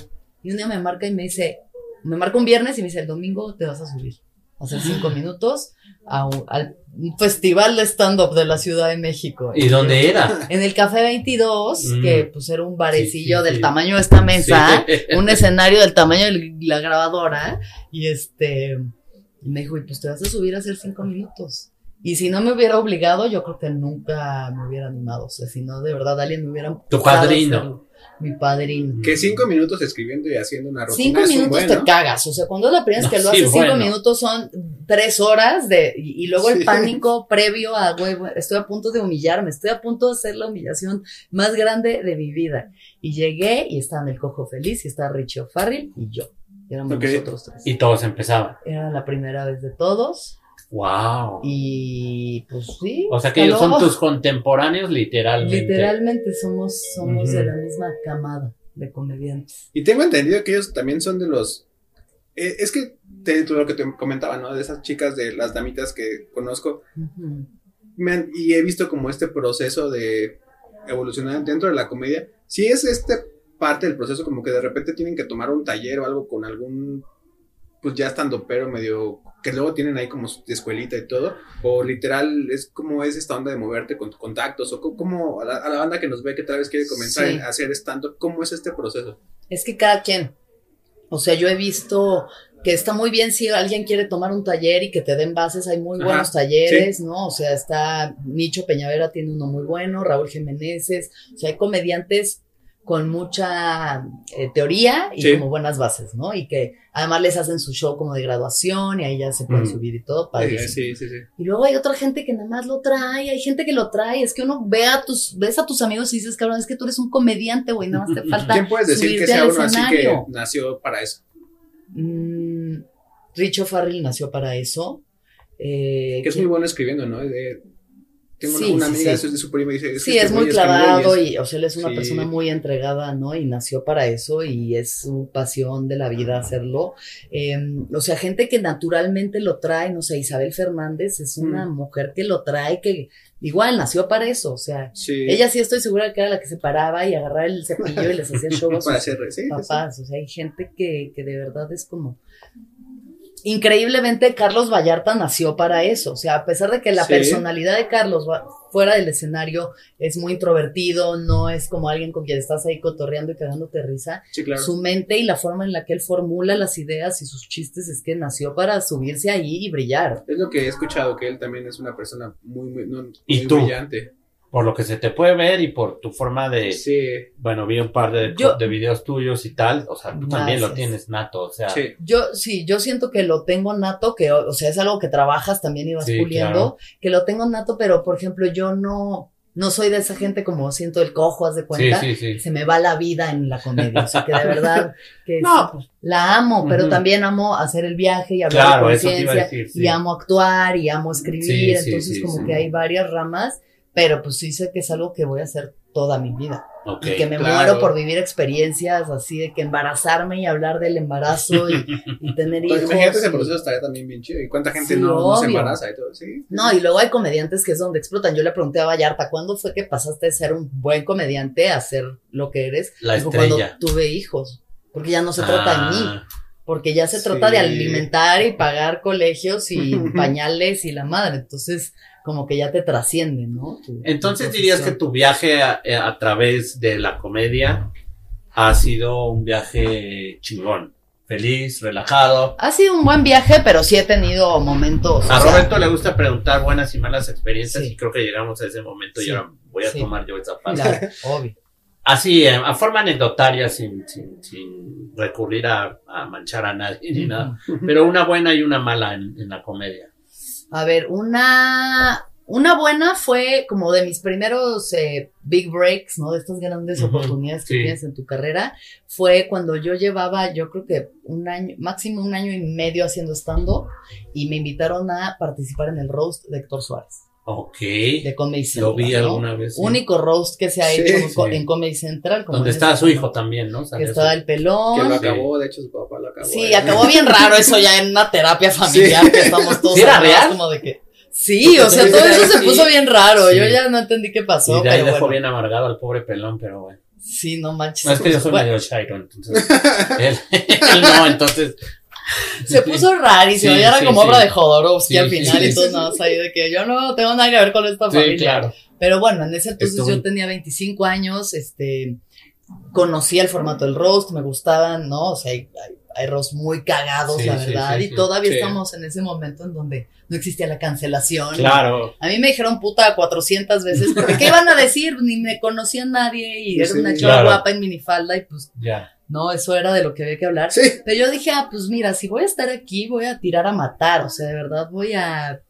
Y un día me marca y me dice, me marca un viernes y me dice, el domingo te vas a subir. Hacer cinco minutos a un, al festival de stand-up de la Ciudad de México. ¿Y dónde era? En el Café 22, Mm. que pues era un barecillo Sí, sí, del sí. tamaño de esta mesa, un escenario del tamaño de la grabadora, y este, me dijo, y pues te vas a subir a hacer cinco minutos. Y si no me hubiera obligado, yo creo que nunca me hubiera animado. O sea, si no, de verdad, alguien me hubiera Tu padrino. Mi padrino. Que cinco minutos escribiendo y haciendo una rutina. Cinco es un minutos buen, te ¿no? cagas. O sea, cuando es la primera vez que No, lo sí, haces, cinco bueno. minutos son tres horas de. Y, y luego el Sí. pánico previo a, güey, estoy a punto de humillarme, estoy a punto de hacer la humillación más grande de mi vida. Y llegué y estaban el cojo feliz y está Richie O'Farrill y yo. Y éramos nosotros tres. Y todos empezaban. Era la primera vez de todos. Wow. Y pues sí. O sea que ellos son tus contemporáneos literalmente. Literalmente somos, somos de la misma camada de comediantes. Y tengo entendido que ellos también son de los. eh, es que te, tú lo que te comentaba, ¿no? De esas chicas de las damitas que conozco. Me han- y he visto como este proceso de evolucionar dentro de la comedia. Si es este parte del proceso, como que de repente tienen que tomar un taller o algo con algún. Pues ya estando pero medio. Que luego tienen ahí como su escuelita y todo. O literal, es como es esta onda de moverte con contactos. O co- como a la, a la banda que nos ve que tal vez quiere comenzar Sí. a hacer stand-up. ¿Cómo es este proceso? Es que cada quien. O sea, yo he visto que está muy bien si alguien quiere tomar un taller y que te den bases, hay muy Ajá, buenos talleres, ¿no? O sea, está Nicho Peñavera tiene uno muy bueno, Raúl Jiménez, o sea, hay comediantes con mucha eh, teoría y Sí. como buenas bases, ¿no? Y que además les hacen su show como de graduación y ahí ya se pueden Mm. subir y todo, padrísimo. Sí, sí, sí. Y luego hay otra gente que nada más lo trae, hay gente que lo trae, es que uno ve a tus, ves a tus amigos y dices, cabrón, es que tú eres un comediante, güey, nada más te falta ¿Quién puedes decir que sea uno así que nació para eso? Mm, Richo Farrell nació para eso. Eh, Que es muy bueno escribiendo, ¿no? De- tengo Sí, una, una sí, amiga sí. de su prima y dice, Sí, que este es muy clavado es- y, o sea, él es una persona muy entregada, ¿no? Y nació para eso y es su pasión de la vida hacerlo. Eh, o sea, gente que naturalmente lo trae, no sé, Isabel Fernández es una Mm. mujer que lo trae, que igual nació para eso, o sea, Sí. ella sí estoy segura que era la que se paraba y agarraba el cepillo y les hacía show a para sus hacer, papás, o sea, hay gente que, que de verdad es como... Increíblemente, Carlos Vallarta nació para eso, o sea, a pesar de que la Sí. personalidad de Carlos fuera del escenario es muy introvertido, no es como alguien con quien estás ahí cotorreando y cagándote risa, Sí, claro. su mente y la forma en la que él formula las ideas y sus chistes es que nació para subirse ahí y brillar. Es lo que he escuchado, que él también es una persona muy, muy, no, ¿Y muy tú? brillante. Por lo que se te puede ver y por tu forma de, Sí, bueno, vi un par de, Yo- de videos tuyos y tal, o sea, tú también lo tienes nato, o sea, sí. Yo sí, yo siento que lo tengo nato, que o o sea, es algo que trabajas también y vas Sí, puliendo, claro. que lo tengo nato, pero por ejemplo, yo no no soy de esa gente como siento el cojo, haz de cuenta. sí, sí, sí. Se me va la vida en la comedia, o sea que de verdad que No, sí, pues, la amo, pero también amo hacer el viaje y hablar Claro, de conciencia y amo actuar y amo escribir, entonces sí, como sí. que hay varias ramas, pero pues sí sé que es algo que voy a hacer toda mi vida ok. y que me claro. muero por vivir experiencias así de que embarazarme y hablar del embarazo y, y tener Pues hijos. imagínate ese proceso estaría también bien chido. ¿Y cuánta gente Sí, no, no se embaraza y todo? Sí. No, y luego hay comediantes que es donde explotan. Yo le pregunté a Vallarta, ¿cuándo fue que pasaste de ser un buen comediante a ser lo que eres? La Dijo, estrella. cuando tuve hijos. Porque ya no se trata de mí, Ah, porque ya se Sí. trata de alimentar y pagar colegios y pañales y la madre. Entonces, como que ya te trasciende, ¿no? Tu- Entonces tu dirías que tu viaje a, eh, a través de la comedia ha sido un viaje chingón, feliz, relajado. Ha sido un buen viaje, pero sí he tenido momentos. A sea, Roberto le gusta preguntar buenas y malas experiencias Sí. y creo que llegamos a ese momento y ahora voy a Sí. tomar yo esa parte. Claro, obvio. Así, eh, a forma anecdotaria, sin, sin, sin recurrir a, a manchar a nadie ni nada, pero una buena y una mala en, en la comedia. A ver, una, una buena fue como de mis primeros eh, big breaks, ¿no? De estas grandes oportunidades que sí. tienes en tu carrera. Fue cuando yo llevaba, yo creo que un año, máximo un año y medio haciendo stand-up y me invitaron a participar en el roast de Héctor Suárez, Ok. de Comedy Central. Lo vi ¿no? alguna vez. sí. Único roast que se ha Sí, hecho en co- sí. en Comedy Central. como Donde está ese su hijo también, ¿no? Que estaba el pelón. Que lo Sí. acabó, de hecho su papá lo acabó. Sí, ¿eh? acabó bien raro eso ya en una terapia familiar que estamos todos ¿Sí era real? como de que sí, o sea, todo eso se puso bien raro. Sí. Yo ya no entendí qué pasó, Y de ahí pero dejó bueno. bien amargado al pobre pelón, pero bueno. Sí, no manches. No, es que yo soy Bueno, medio chairo, entonces. él, él no, entonces. se puso rarísimo, Sí, ya era sí, como sí. obra de Jodorowsky al final y nada más ahí de que yo no tengo nada que ver con esta Sí, familia. claro. Pero bueno, en ese entonces Estuvo- yo tenía 25 años, este, conocía el formato del roast, me gustaban, ¿no? O sea, hay, hay, hay roast muy cagados, la verdad, y todavía estamos en ese momento en donde no existía la cancelación. Claro. A mí me dijeron puta 400 veces, porque ¿qué iban a decir? Ni me conocía nadie y era una chava claro. guapa en minifalda y pues Ya. No, eso era de lo que había que hablar. Sí. Pero yo dije, ah, pues mira, si voy a estar aquí, voy a tirar a matar, o sea, de verdad voy a...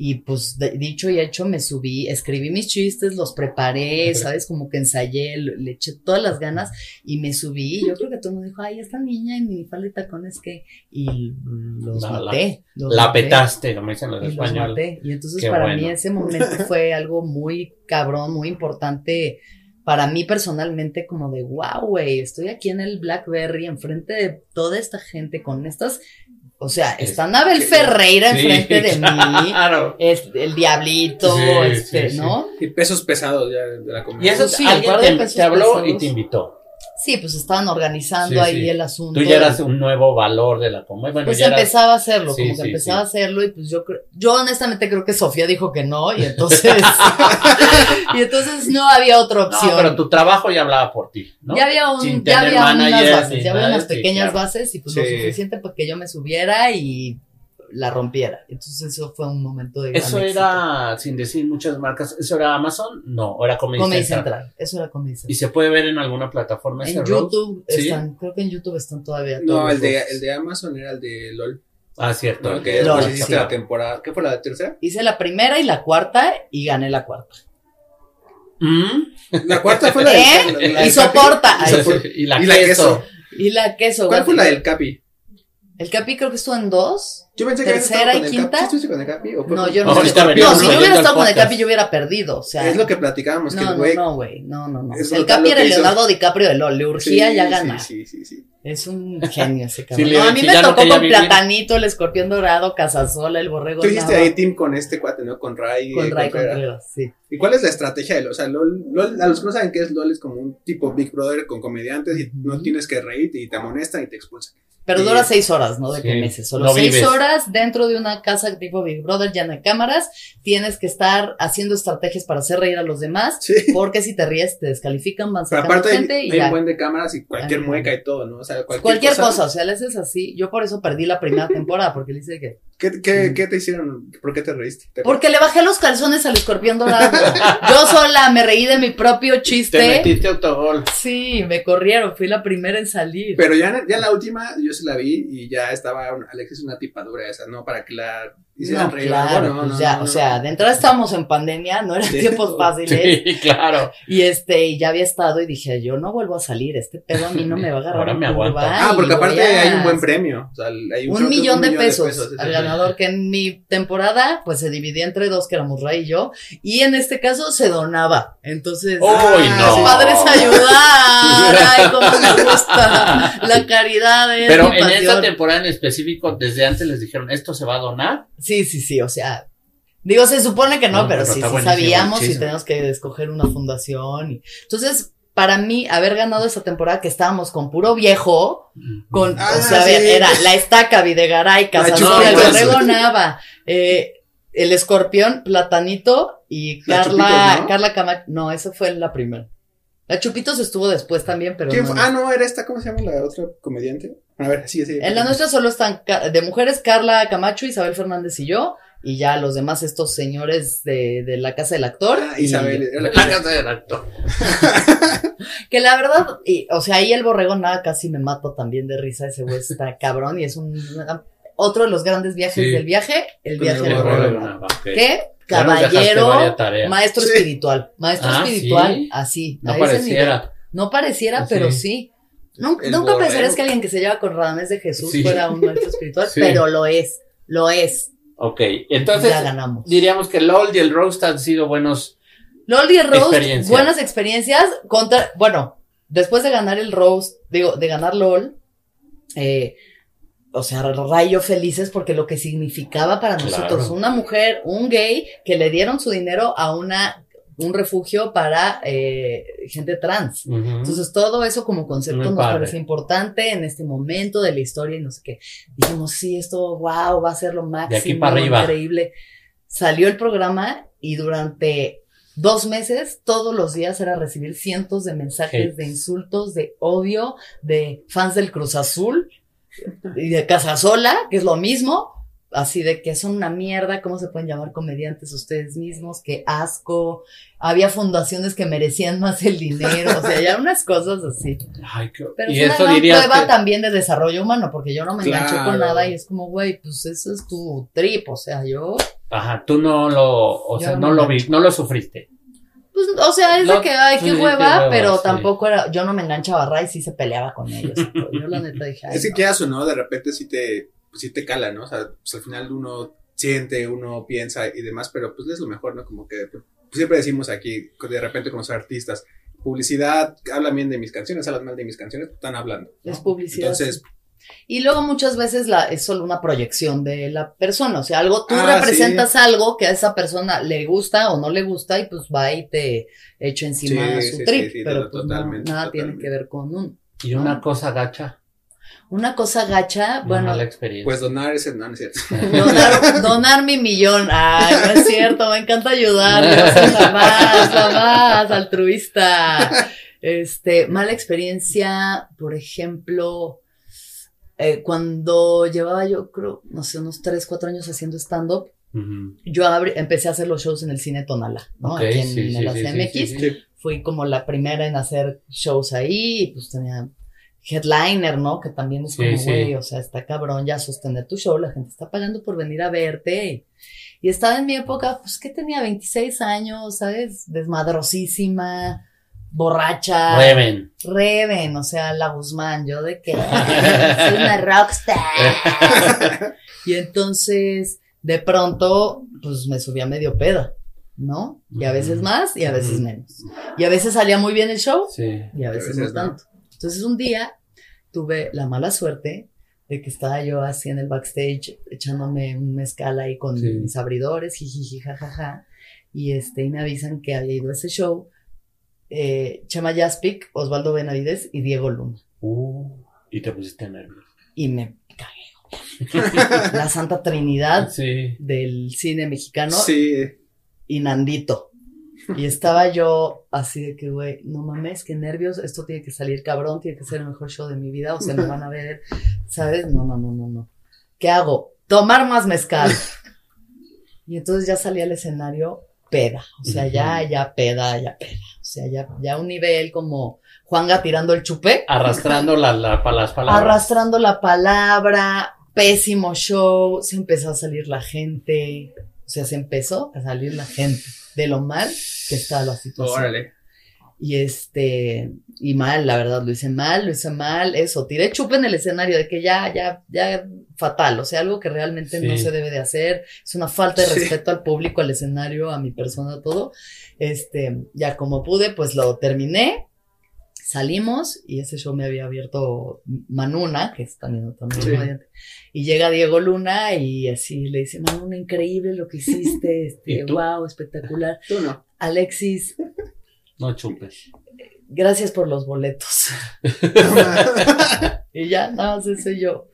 Y pues de- dicho y hecho me subí, escribí mis chistes, los preparé, ¿sabes? Como que ensayé, le, le eché todas las ganas y me subí. Y yo creo que todo el mundo dijo, ay, esta niña en minifalda y tacones que... Y los La- la- maté. los La maté. petaste, como dicen los Y los españoles. maté. Y entonces Qué para bueno. mí ese momento fue algo muy cabrón, muy importante para mí personalmente como de, wow, güey, estoy aquí en el Blackberry enfrente de toda esta gente con estas, o sea, Es- está Anabel sí, Ferreira Sí, enfrente de mí, Claro. es el diablito, Sí, este, sí, sí. ¿no? Y pesos pesados ya de la Y comedia. eso Sí, alguien te, te habló y te invitó. Sí, pues estaban organizando Sí, ahí sí. el asunto. Tú ya eras un nuevo valor de la comedia. Bueno, pues ya eras- empezaba a hacerlo, Sí, como que empezaba a hacerlo y pues yo creo, yo honestamente creo que Sofía dijo que no y entonces, y entonces no había otra opción. No, pero tu trabajo ya hablaba por ti, ¿no? Ya había, un, ya había unas bases, ya había unas sí, pequeñas claro. bases y pues lo suficiente para que yo me subiera y la rompiera. Entonces eso fue un momento de gran Eso éxito. era, sin decir muchas marcas, ¿eso era Amazon? No, era Comedy, Comedy Central. Central, eso era Comedy ¿Y Central. se puede ver en alguna plataforma ese En? YouTube ¿Sí? están, creo que en YouTube están todavía. todos No, el de, el de Amazon era el de LOL. Ah, cierto. Que de- LOL, después hiciste sí. la temporada. ¿Qué fue la tercera? Hice la primera y la cuarta y gané la cuarta. Mm. La cuarta fue la ¿Eh? del la Y del soporta. Capi. Y soporta. y la, Y la queso. queso. Y la queso. ¿Cuál fue la del Capi? El Capi creo que estuvo en dos. Yo pensé que ¿Tercera y quinta? Capi. ¿Sí estuviste con el Capi? ¿O fue No, yo no. Ahorita sé. No, si yo hubiera estado con el. Capi, yo hubiera perdido. O sea, Es lo que platicábamos, que no, el no, güey. no, güey. No, no, no. El Capi era que el. Leonardo DiCaprio de LOL. Le urgía Sí, ya ganar. Sí, sí, sí. Es un genio ese cabrón. No, a mí me no tocó con. Platanito, el escorpión dorado, Casasola, el borrego. Tú hiciste ahí team con este cuate, ¿no? Con Ray. con eh, Ray Contreras. Sí. ¿Y cuál es la estrategia de LOL? O sea, LOL, LOL, a los que no saben qué es LOL, es como un tipo Big Brother con comediantes y no tienes que reírte y te amonestan y te expulsan. Pero dura seis horas, no de Sí, que meses. Solo no seis vives. horas dentro de una casa tipo Big Brother llena de cámaras. Tienes que estar haciendo estrategias para hacer reír a los demás. Sí. Porque si te ríes, te descalifican, van Pero sacando aparte hay, gente y hay ya. un buen de cámaras y cualquier Ay, mueca y todo, ¿no? O sea, cualquier, Cualquier cosa. o sea, le haces así. Yo por eso perdí la primera temporada, porque le hice que. ¿Qué, qué, qué te hicieron? ¿Por qué te reíste? ¿Te Porque le bajé los calzones al escorpión dorado. Yo sola me reí de mi propio Te chiste. metiste autogol. Sí, me corrieron, fui la primera en salir. Pero ya, ya en la última, yo la vi y ya estaba Alexis una tipa dura esa, ¿no? Para que la no, reír. claro, No, pues no, ya, no, o no. sea, de entrada estábamos en pandemia, no eran Sí. tiempos fáciles. Sí, claro. Y este, y ya había estado y dije, yo no vuelvo a salir, este pedo a mí no me va a agarrar. Ahora me curva aguanta. Ah, porque aparte a- hay un buen premio. O sea, hay Un es millón de pesos ese al es. ganador, que en mi temporada, pues se dividía entre dos, que éramos Ray y yo, y en este caso se donaba. Entonces, ¡Uy, ah, los padres ayudar, ay, cómo me gusta la caridad es Pero mi en pasión. esta temporada en específico, desde antes les dijeron, ¿esto se va a donar? Sí, sí, sí, o sea, digo, se supone que no, No, pero, pero sí, sí sabíamos y tenemos que escoger una fundación. Y... Entonces, para mí, haber ganado esa temporada que estábamos con puro viejo, con, Ah, o sea, sí. era la estaca Videgaray, Casanova, Chupito. el Borrego Nava, eh, el escorpión, Platanito y La Carla, Chupitos, ¿no? Carla Camacho. No, esa fue la primera. La Chupitos estuvo después también, pero ¿Quién no, fue? no. Ah, no, era esta, ¿cómo se llama la otra comediante? A ver, sí, sí. En la nuestra solo están de mujeres Carla Camacho, Isabel Fernández y yo, y ya los demás estos señores de, de la casa del actor. Ah, Isabel. la casa del actor. que la verdad, y, o sea, ahí el borregón nada casi me mato también de risa, ese güey está cabrón y es un otro de los grandes viajes Sí. del viaje, el viaje el del borregón. borregón. Bueno, ok. ¿Qué? Caballero, maestro Sí. espiritual, maestro Ah, espiritual, ¿sí? así, No pareciera. No pareciera, Sí. pero sí. Nunca, nunca pensarías que alguien que se lleva con Radamés de Jesús Sí. fuera un maestro espiritual, Sí. pero lo es, lo es. Ok, entonces ya ganamos. diríamos que LOL y el Roast han sido buenos. LOL y el Roast, buenas experiencias contra, bueno, después de ganar el Roast, digo, de ganar LOL, eh, o sea, rayo felices porque lo que significaba para Claro. nosotros, una mujer, un gay, que le dieron su dinero a una, un refugio para eh, gente trans. Entonces, todo eso como concepto nos parece importante en este momento de la historia y no sé qué. Dijimos, sí, esto, wow, va a ser lo máximo, aquí para increíble. Salió el programa y durante dos meses, todos los días era recibir cientos de mensajes de insultos, de odio, de fans del Cruz Azul y de Casasola, que es lo mismo. Así de que son una mierda, ¿cómo se pueden llamar comediantes ustedes mismos? Qué asco. Había fundaciones que merecían más el dinero, o sea, ya unas cosas así. Ay, qué- Pero y es una eso prueba que- también de desarrollo humano, porque yo no me Claro. con nada y es como, güey, pues eso es tu trip, o sea, yo, Ajá, tú no lo, o Yo sea, no lo vi, no lo sufriste. pues, o sea, es No, de que, ay, qué sí, hueva, hueva, pero sí. tampoco era, yo no me enganchaba a Ray, sí se peleaba con ellos. yo la neta dije, ay, Es que no. quieras o no, de repente sí te, pues sí te cala, ¿no? O sea, pues al final uno siente, uno piensa y demás, pero pues es lo mejor, ¿no? Como que pues, siempre decimos aquí, de repente con los artistas, publicidad, hablan bien de mis canciones, hablan mal de mis canciones, están hablando. ¿no? Es publicidad. Entonces, Y luego muchas veces la, es solo una proyección de la persona, o sea, algo, tú Ah, representas algo que a esa persona le gusta o no le gusta y pues va y te echa encima Sí, su sí, trip, sí, sí, pero pues no, totalmente, nada tiene totalmente. que ver con uno. Y una cosa gacha, Una cosa gacha, una bueno, mala experiencia. Pues donar ese, no, no es cierto. donar, donar mi millón, ay, no es cierto, me encanta ayudar, yo jamás, jamás, altruista. Este, mala experiencia, por ejemplo, eh, cuando llevaba yo creo, no sé, unos 3, 4 años haciendo stand-up, Ujú. yo abri- empecé a hacer los shows en el cine Tonala, ¿no? Aquí en, sí, en sí, la sí, CMX. sí, sí, sí. Fui como la primera en hacer shows ahí, y pues tenía headliner, ¿no? Que también es como, sí. güey, o sea, está cabrón ya sostener tu show, la gente está pagando por venir a verte. Y, estaba en mi época, pues que tenía 26 años, ¿sabes? Desmadrosísima, borracha. Reven. Reven, o sea, la Guzmán, yo de que soy una rockstar. y entonces, de pronto, pues me subía medio peda, ¿no? Y a veces más y a veces menos. Y a veces salía muy bien el show Sí. y a veces, no. tanto. Entonces un día tuve la mala suerte de que estaba yo así en el backstage echándome un mezcal ahí con Sí. mis abridores, jijiji, jajaja, y este, y me avisan que había ido a ese show eh, Chema Jaspic, Osvaldo Benavides y Diego Luna. Uh, y te pusiste nervioso. Y me cagué. La Santa Trinidad Sí. del cine mexicano Sí. y Nandito. Y estaba yo así de que, güey, no mames, qué nervios, esto tiene que salir cabrón, tiene que ser el mejor show de mi vida, o sea, me van a ver, ¿sabes? No, no, no, no, no. ¿Qué hago? Tomar más mezcal. Y entonces ya salí al escenario peda, o sea, ya, ya peda, ya peda, o sea, ya, ya un nivel como Juanga tirando el chupé, Arrastrando la, la, pa- las palabras. arrastrando la palabra, pésimo show, se empezó a salir la gente, o sea, se empezó a salir la gente de lo mal que está la situación. Órale. Y este, y mal, la verdad, lo hice mal, lo hice mal, eso, tiré chupe en el escenario de que ya, ya, ya, fatal, o sea, algo que realmente no se debe de hacer, es una falta de Sí. respeto al público, al escenario, a mi persona, todo. Este, ya como pude, pues lo terminé, salimos y ese show me había abierto Manuna, que es también otro Sí. y llega Diego Luna y así le dice, Manuna, increíble lo que hiciste, este, wow, espectacular. Tú no. Alexis, No chupes. gracias por los boletos. y ya, nada más eso yo.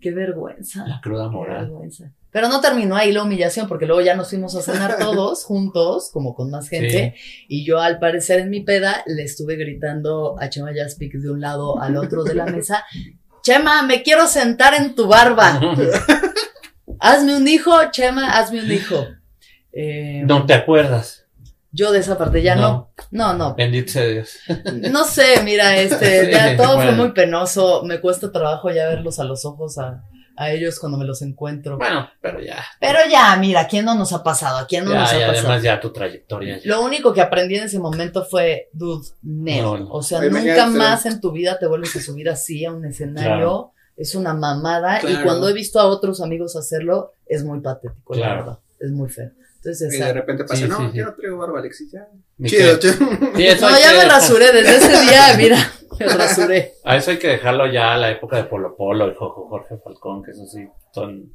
Qué vergüenza. La cruda Qué moral. vergüenza. Pero no terminó ahí la humillación, porque luego ya nos fuimos a cenar todos juntos, como con más gente, y yo al parecer en mi peda le estuve gritando a Chema Jaspic de un lado al otro de la mesa, Chema, me quiero sentar en tu barba. Hazme un hijo, Chema, hazme un hijo. Eh, No te acuerdas. Yo de esa parte ya no. No, no. Bendito sea Dios. No sé, mira, este, Sí, ya todo fue muy penoso. Me cuesta trabajo ya verlos a los ojos a, a ellos cuando me los encuentro. Bueno, pero ya. Pero ya, mira, ¿a quién no nos ha pasado? ¿A quién no nos ha y pasado? además ya tu trayectoria. ya. Lo único que aprendí en ese momento fue, dude, never. No, no. O sea, Oye, nunca más en tu vida te vuelves a subir así a un escenario. Claro. Es una mamada. Y cuando he visto a otros amigos hacerlo, es muy patético, la Claro. verdad. Es muy feo. Entonces, Y de repente pasa, Sí, no, sí, sí. yo no traigo barba, Alexis, ya. Chido, chido. No, ya que me rasuré desde ese día, mira, me rasuré. A eso hay que dejarlo ya a la época de Polo Polo y Jojo Jorge Falcón, que eso sí son.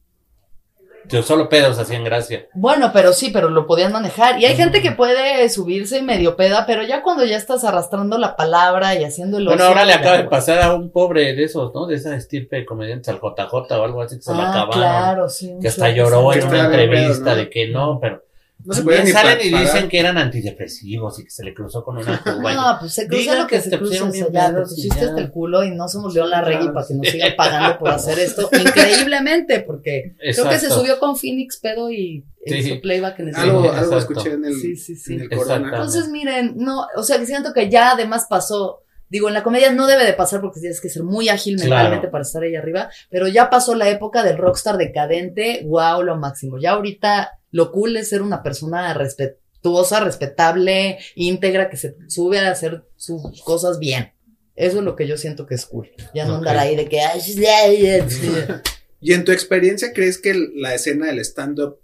Yo solo pedos hacían gracia. Bueno, pero sí, pero lo podían manejar. Y hay gente que puede subirse medio peda, pero ya cuando ya estás arrastrando la palabra y haciendo el Bueno, ahora le acaba de pasar a un pobre de esos, ¿no? De esa estirpe de comediantes, al JJ o algo así que se lo Ah, acabaron. claro, sí. Que hasta lloró que en una entrevista ¿no? de que no, pero No se ni salen y parar. dicen que eran antidepresivos y que se le cruzó con una cuba. No, pues se cruza lo que, que se te cruza, pusieron o sea, bien ya te pusiste hasta el culo y no somos León Larregui para que nos sigan pagando por hacer esto increíblemente, porque creo que se subió con Phoenix pedo y Sí. hizo playback en el Algo, cine. algo escuché en el, Sí, sí, sí. en el Exacto. corona. Entonces, miren, no, o sea, que siento que ya además pasó. Digo, en la comedia no debe de pasar porque tienes que ser muy ágil Claro. mentalmente para estar ahí arriba, pero ya pasó la época del rockstar decadente, wow, lo máximo. Ya ahorita lo cool es ser una persona respetuosa, respetable, íntegra, que se sube a hacer sus cosas bien. Eso es lo que yo siento que es cool. Ya no andar ahí de que. ¿Y en tu experiencia crees que la escena del stand-up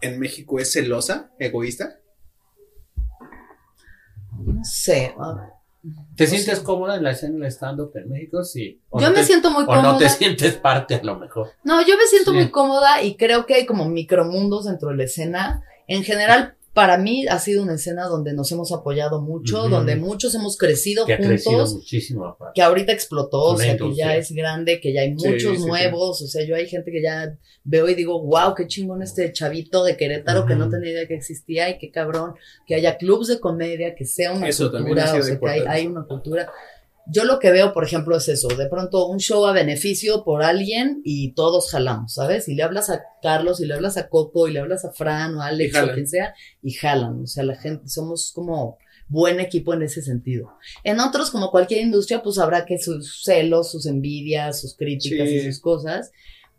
en México es celosa, egoísta? no sé. ah, ¿Te sientes cómoda en la escena del stand-up en México? Sí. ¿O Yo no me te- siento muy O cómoda. no te sientes parte a lo mejor. No, yo me siento Sí. muy cómoda y creo que hay como micromundos dentro de la escena. En general, para mí ha sido una escena donde nos hemos apoyado mucho, donde muchos hemos crecido Que ha crecido juntos, muchísimo aparte. que ahorita explotó, o sea, que ya es grande, que ya hay muchos sí, sí. nuevos, o sea, yo hay gente que ya veo y digo, wow, qué chingón este chavito de Querétaro que no tenía idea que existía y qué cabrón, que haya clubs de comedia, que sea una Eso también ha cultura, o sea, que hay, hay una cultura. Yo lo que veo, por ejemplo, es eso, de pronto un show a beneficio por alguien y todos jalamos, ¿sabes? Y le hablas a Carlos, y le hablas a Coco, y le hablas a Fran o a Alex o quien sea, y jalan, o sea, la gente, somos como buen equipo en ese sentido. En otros, como cualquier industria, pues habrá que sus celos, sus envidias, sus críticas Sí. y sus cosas,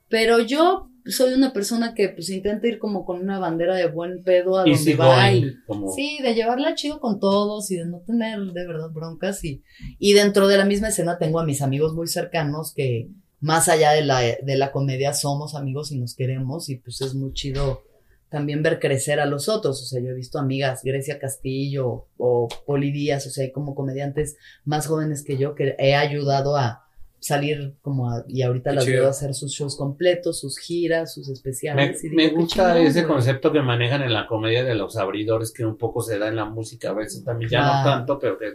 pero yo soy una persona que pues intenta ir como con una bandera de buen pedo a donde Easy va y going, como Sí, de llevarla chido con todos y de no tener de verdad broncas y, y dentro de la misma escena tengo a mis amigos muy cercanos que más allá de la, de la comedia somos amigos y nos queremos y pues es muy chido también ver crecer a los otros, o sea, yo he visto amigas, Grecia Castillo o Poli Díaz, o sea, hay como comediantes más jóvenes que yo que he ayudado a salir como a, y ahorita Qué las chido. veo a hacer sus shows completos, sus giras, sus Me, especiales. y digo, me gusta ese güey. concepto que manejan en la comedia de los abridores que un poco se da en la música a veces también, ya Ah. no tanto, pero que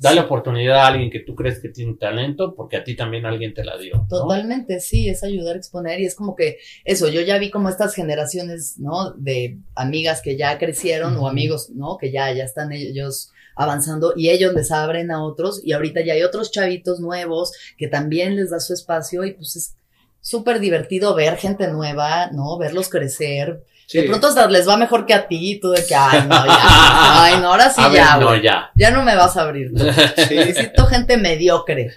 dale oportunidad a alguien que tú crees que tiene talento porque a ti también alguien te la dio. ¿no? Totalmente, sí, es ayudar a exponer y es como que eso, yo ya vi como estas generaciones, ¿no? De amigas que ya crecieron o amigos, ¿no? Que ya, ya están ellos avanzando y ellos les abren a otros y ahorita ya hay otros chavitos nuevos que también les da su espacio y pues es súper divertido ver gente nueva, ¿no? Verlos crecer. Sí. De pronto hasta les va mejor que a ti y tú de que, ay, no, ya, ay, no, ahora sí a ver, ya, no, ya. Ya no me vas a abrir. ¿no? Sí. Necesito gente mediocre.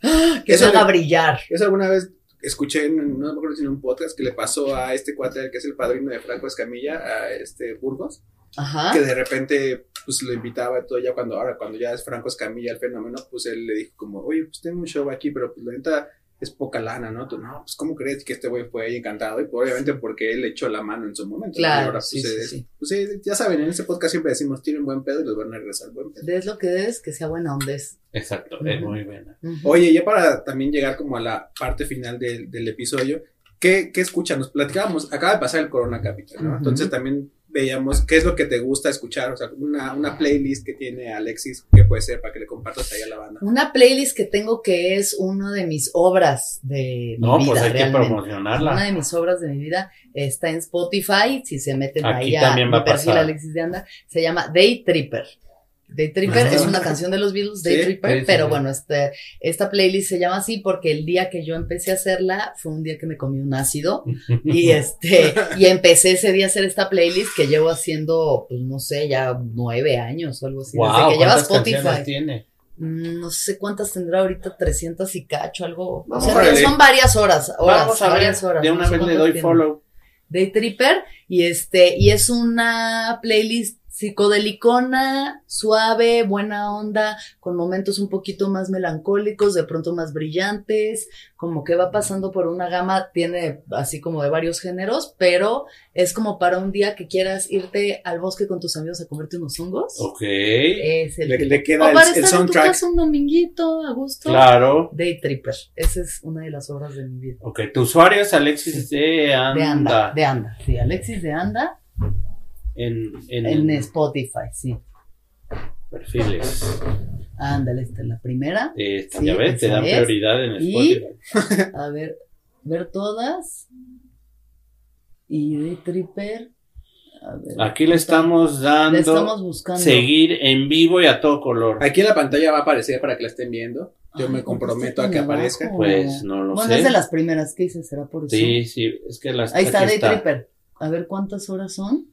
que Eso se haga brillar. Eso alguna vez escuché, en, no me acuerdo si en un podcast, que le pasó a este cuate que es el padrino de Franco Escamilla, a este Burgos, Ajá. que de repente pues lo invitaba y todo ya cuando ahora cuando ya es Franco Escamilla el fenómeno, pues él le dijo como, oye, pues tengo un show aquí, pero pues la neta es poca lana, ¿no? Tú, no, pues ¿cómo crees que este güey fue ahí encantado? Y pues, obviamente porque él echó la mano en su momento. Claro, Y ahora, pues, sí, sí, es- sí. pues, sí, ya saben, en ese podcast siempre decimos, tienen buen pedo y los van a regresar buen pedo. Es lo que es, que sea buena onda. es. Exacto, es Ujú. muy buena. Ujú. Oye, ya para también llegar como a la parte final del, del episodio, ¿qué, ¿qué escuchan? Nos platicábamos, acaba de pasar el Corona Capital, ¿no? Ujú. Entonces también veíamos qué es lo que te gusta escuchar, o sea, una, una playlist que tiene Alexis, que puede ser para que le compartas ahí a la banda. Una playlist que tengo que es una de mis obras de mi No, vida, pues hay que promocionarla. Una de mis obras de mi vida está en Spotify. Si se meten Aquí ahí a también va mi a perfil pasar. Alexis de Anda, se llama Day Tripper. Day Tripper Ah. es una canción de los Beatles, Day Sí, Tripper, sí, sí, pero sí. bueno, este, esta playlist se llama así porque el día que yo empecé a hacerla fue un día que me comí un ácido y este, y empecé ese día a hacer esta playlist que llevo haciendo, pues no sé, ya nueve años o algo así, Wow, desde que lleva ¿cuántas canciones Spotify. tiene? Mm, No sé cuántas tendrá ahorita, 300 y cacho, algo. O sea, a son varias horas, horas, Vamos a ver, varias horas. de una vez le doy tiene. follow. Day Tripper, y este, y es una playlist psicodelicona, suave, buena onda, con momentos un poquito más melancólicos, de pronto más brillantes, como que va pasando por una gama, tiene así como de varios géneros, pero es como para un día que quieras irte al bosque con tus amigos a comerte unos hongos. Ok, Es el Le, tipo. le queda o el, para el estar en tu soundtrack. casa un dominguito a gusto. claro. Day Tripper. Esa es una de las obras de mi vida. Ok, tu usuario es Alexis de Anda. De Anda, de Anda. Sí, Alexis de Anda En, en, en Spotify, sí. perfiles. Ándale, esta es la primera. Esta, Sí, ya ves, te dan es. prioridad en Y- Spotify. A ver, ver todas. Y Day Tripper. A ver. Aquí le estamos dando Le estamos buscando. seguir en vivo y a todo color. Aquí en la pantalla va a aparecer para que la estén viendo. Yo Ay, me ¿por qué comprometo a que aparezca. Pues no lo Bueno, sé. es de las primeras que hice, será por eso. Sí, sí, es que las Ahí está, Day Tripper. A ver cuántas horas son.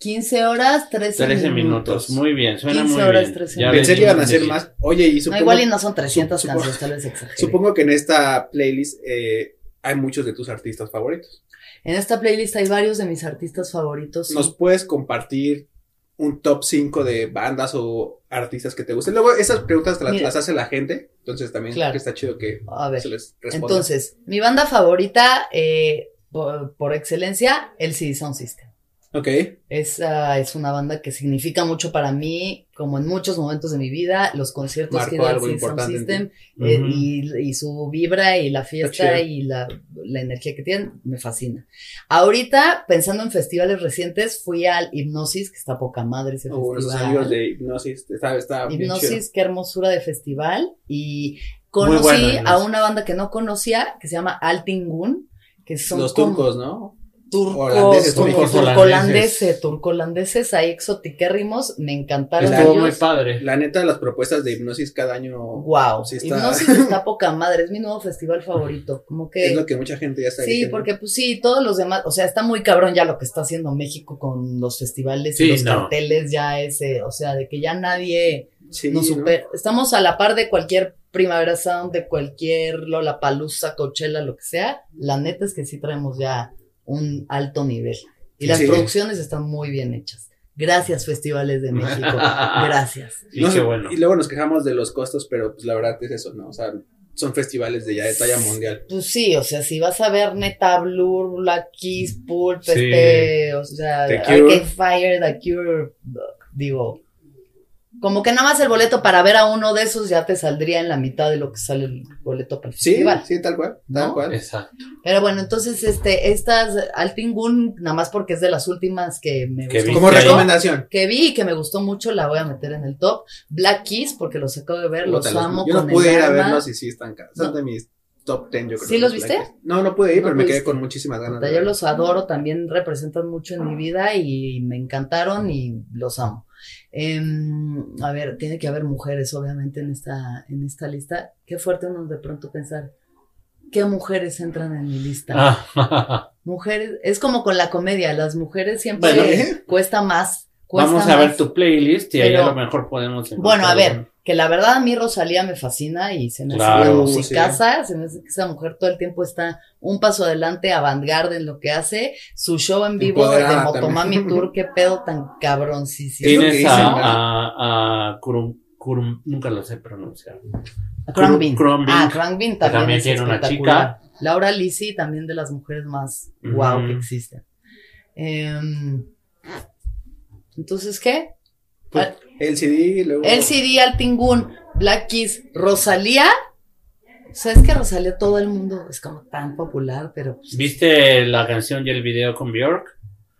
15 horas, 13, 13 minutos. Muy bien, suena 15 muy horas, bien. 13 Ya minutos. Pensé que iban a ser más. Oye, y No, supongo, igual y no son 300 supongo- canciones, tal vez exageré. supongo que en esta playlist eh, hay muchos de tus artistas favoritos. En esta playlist hay varios de mis artistas favoritos. sí. ¿Nos puedes compartir un top 5 de bandas o artistas que te gusten? Luego, esas preguntas te las, Mira. las hace la gente. Entonces también Claro. está chido que A ver, se les responda. entonces, mi banda favorita, eh, por, por excelencia, el CD Sound System. Ok. Esa es una banda que significa mucho para mí, como en muchos momentos de mi vida, los conciertos Marcó que da el System eh, y, y su vibra y la fiesta y la, la energía que tienen me fascina. Ahorita, pensando en festivales recientes, fui al Hipnosis, que está poca madre ese O nuestros festival. amigos de Hipnosis. Está, está bien chido. Hipnosis, qué hermosura de festival. Y conocí bueno, a una banda que no conocía, que se llama Altingun, que son Los como turcos, ¿no? Turcos, holandeses, como turcos turcolandeses, turcolandeses ahí exotiquérrimos, me encantaron Estuvo muy padre. La neta, las propuestas de Hipnosis cada año Wow, Sí está- Hipnosis está poca madre, es mi nuevo festival favorito, como que es lo que mucha gente ya está Sí, diciendo. porque pues sí, todos los demás, o sea, está muy cabrón ya lo que está haciendo México con los festivales y los no. carteles, ya ese, o sea, de que ya nadie Sí, nos ¿no? supera. Estamos a la par de cualquier Primavera Sound, de cualquier Lollapalooza, Coachella, lo que sea. La neta es que sí traemos ya un alto nivel. Y las Sí. producciones están muy bien hechas. Gracias, festivales de México. Gracias. Y No qué sé, bueno. Y luego nos quejamos de los costos, pero pues la verdad es eso, ¿no? O sea, son festivales de ya de talla mundial. Pues sí, o sea, si vas a ver Neta Blur, Black Keys, Pulp, Sí. este, o sea, The Arcade Cure. Fire, The Cure, digo, como que nada más el boleto para ver a uno de esos ya te saldría en la mitad de lo que sale el boleto para el Sí, festival. sí, tal cual, tal ¿No? cual. Exacto. Pero bueno, entonces, este, estas, Altingun, nada más porque es de las últimas que me Que gustó vi. Como recomendación. que vi y que me gustó mucho, la voy a meter en el top. Black Keys, porque los acabo de ver, los amo Yo no con pude el ir a verlos y sí están caros. Son No. de mis top 10, yo creo. ¿Sí los viste? No, no pude ir, No pero me quedé con muchísimas ganas. De Yo los adoro, también representan mucho en mi vida y me encantaron y los amo. Em, a ver, tiene que haber mujeres, obviamente, en esta, en esta lista. Qué fuerte uno de pronto pensar, ¿qué mujeres entran en mi lista? Ah, Mujeres, es como con la comedia, las mujeres siempre Bueno. cuesta más. Cuesta Vamos a ver tu playlist y ahí Pero- a lo mejor podemos Bueno, a ver, que la verdad a mí Rosalía me fascina y se me hace Claro, una sí. se me hace que esa mujer todo el tiempo está un paso adelante, avant-garde en lo que hace, su show en vivo de Motomami también. Tour, qué pedo tan que Tienes dicen, a, ¿no? a, a Kurum, Kurum- nunca lo sé pronunciar. Khruangbin. Khruangbin. Ah, Khruangbin también, también es tiene una espectacular. Laura Lisi, también de las mujeres más guau Ujú. que existen. Em, entonces, ¿qué? Pues, Ah, El CD, luego. El CD, Altingun, Black Keys, Rosalía. O sea, es que Rosalía todo el mundo es como tan popular, pero pues, ¿Viste la canción y el video con Bjork?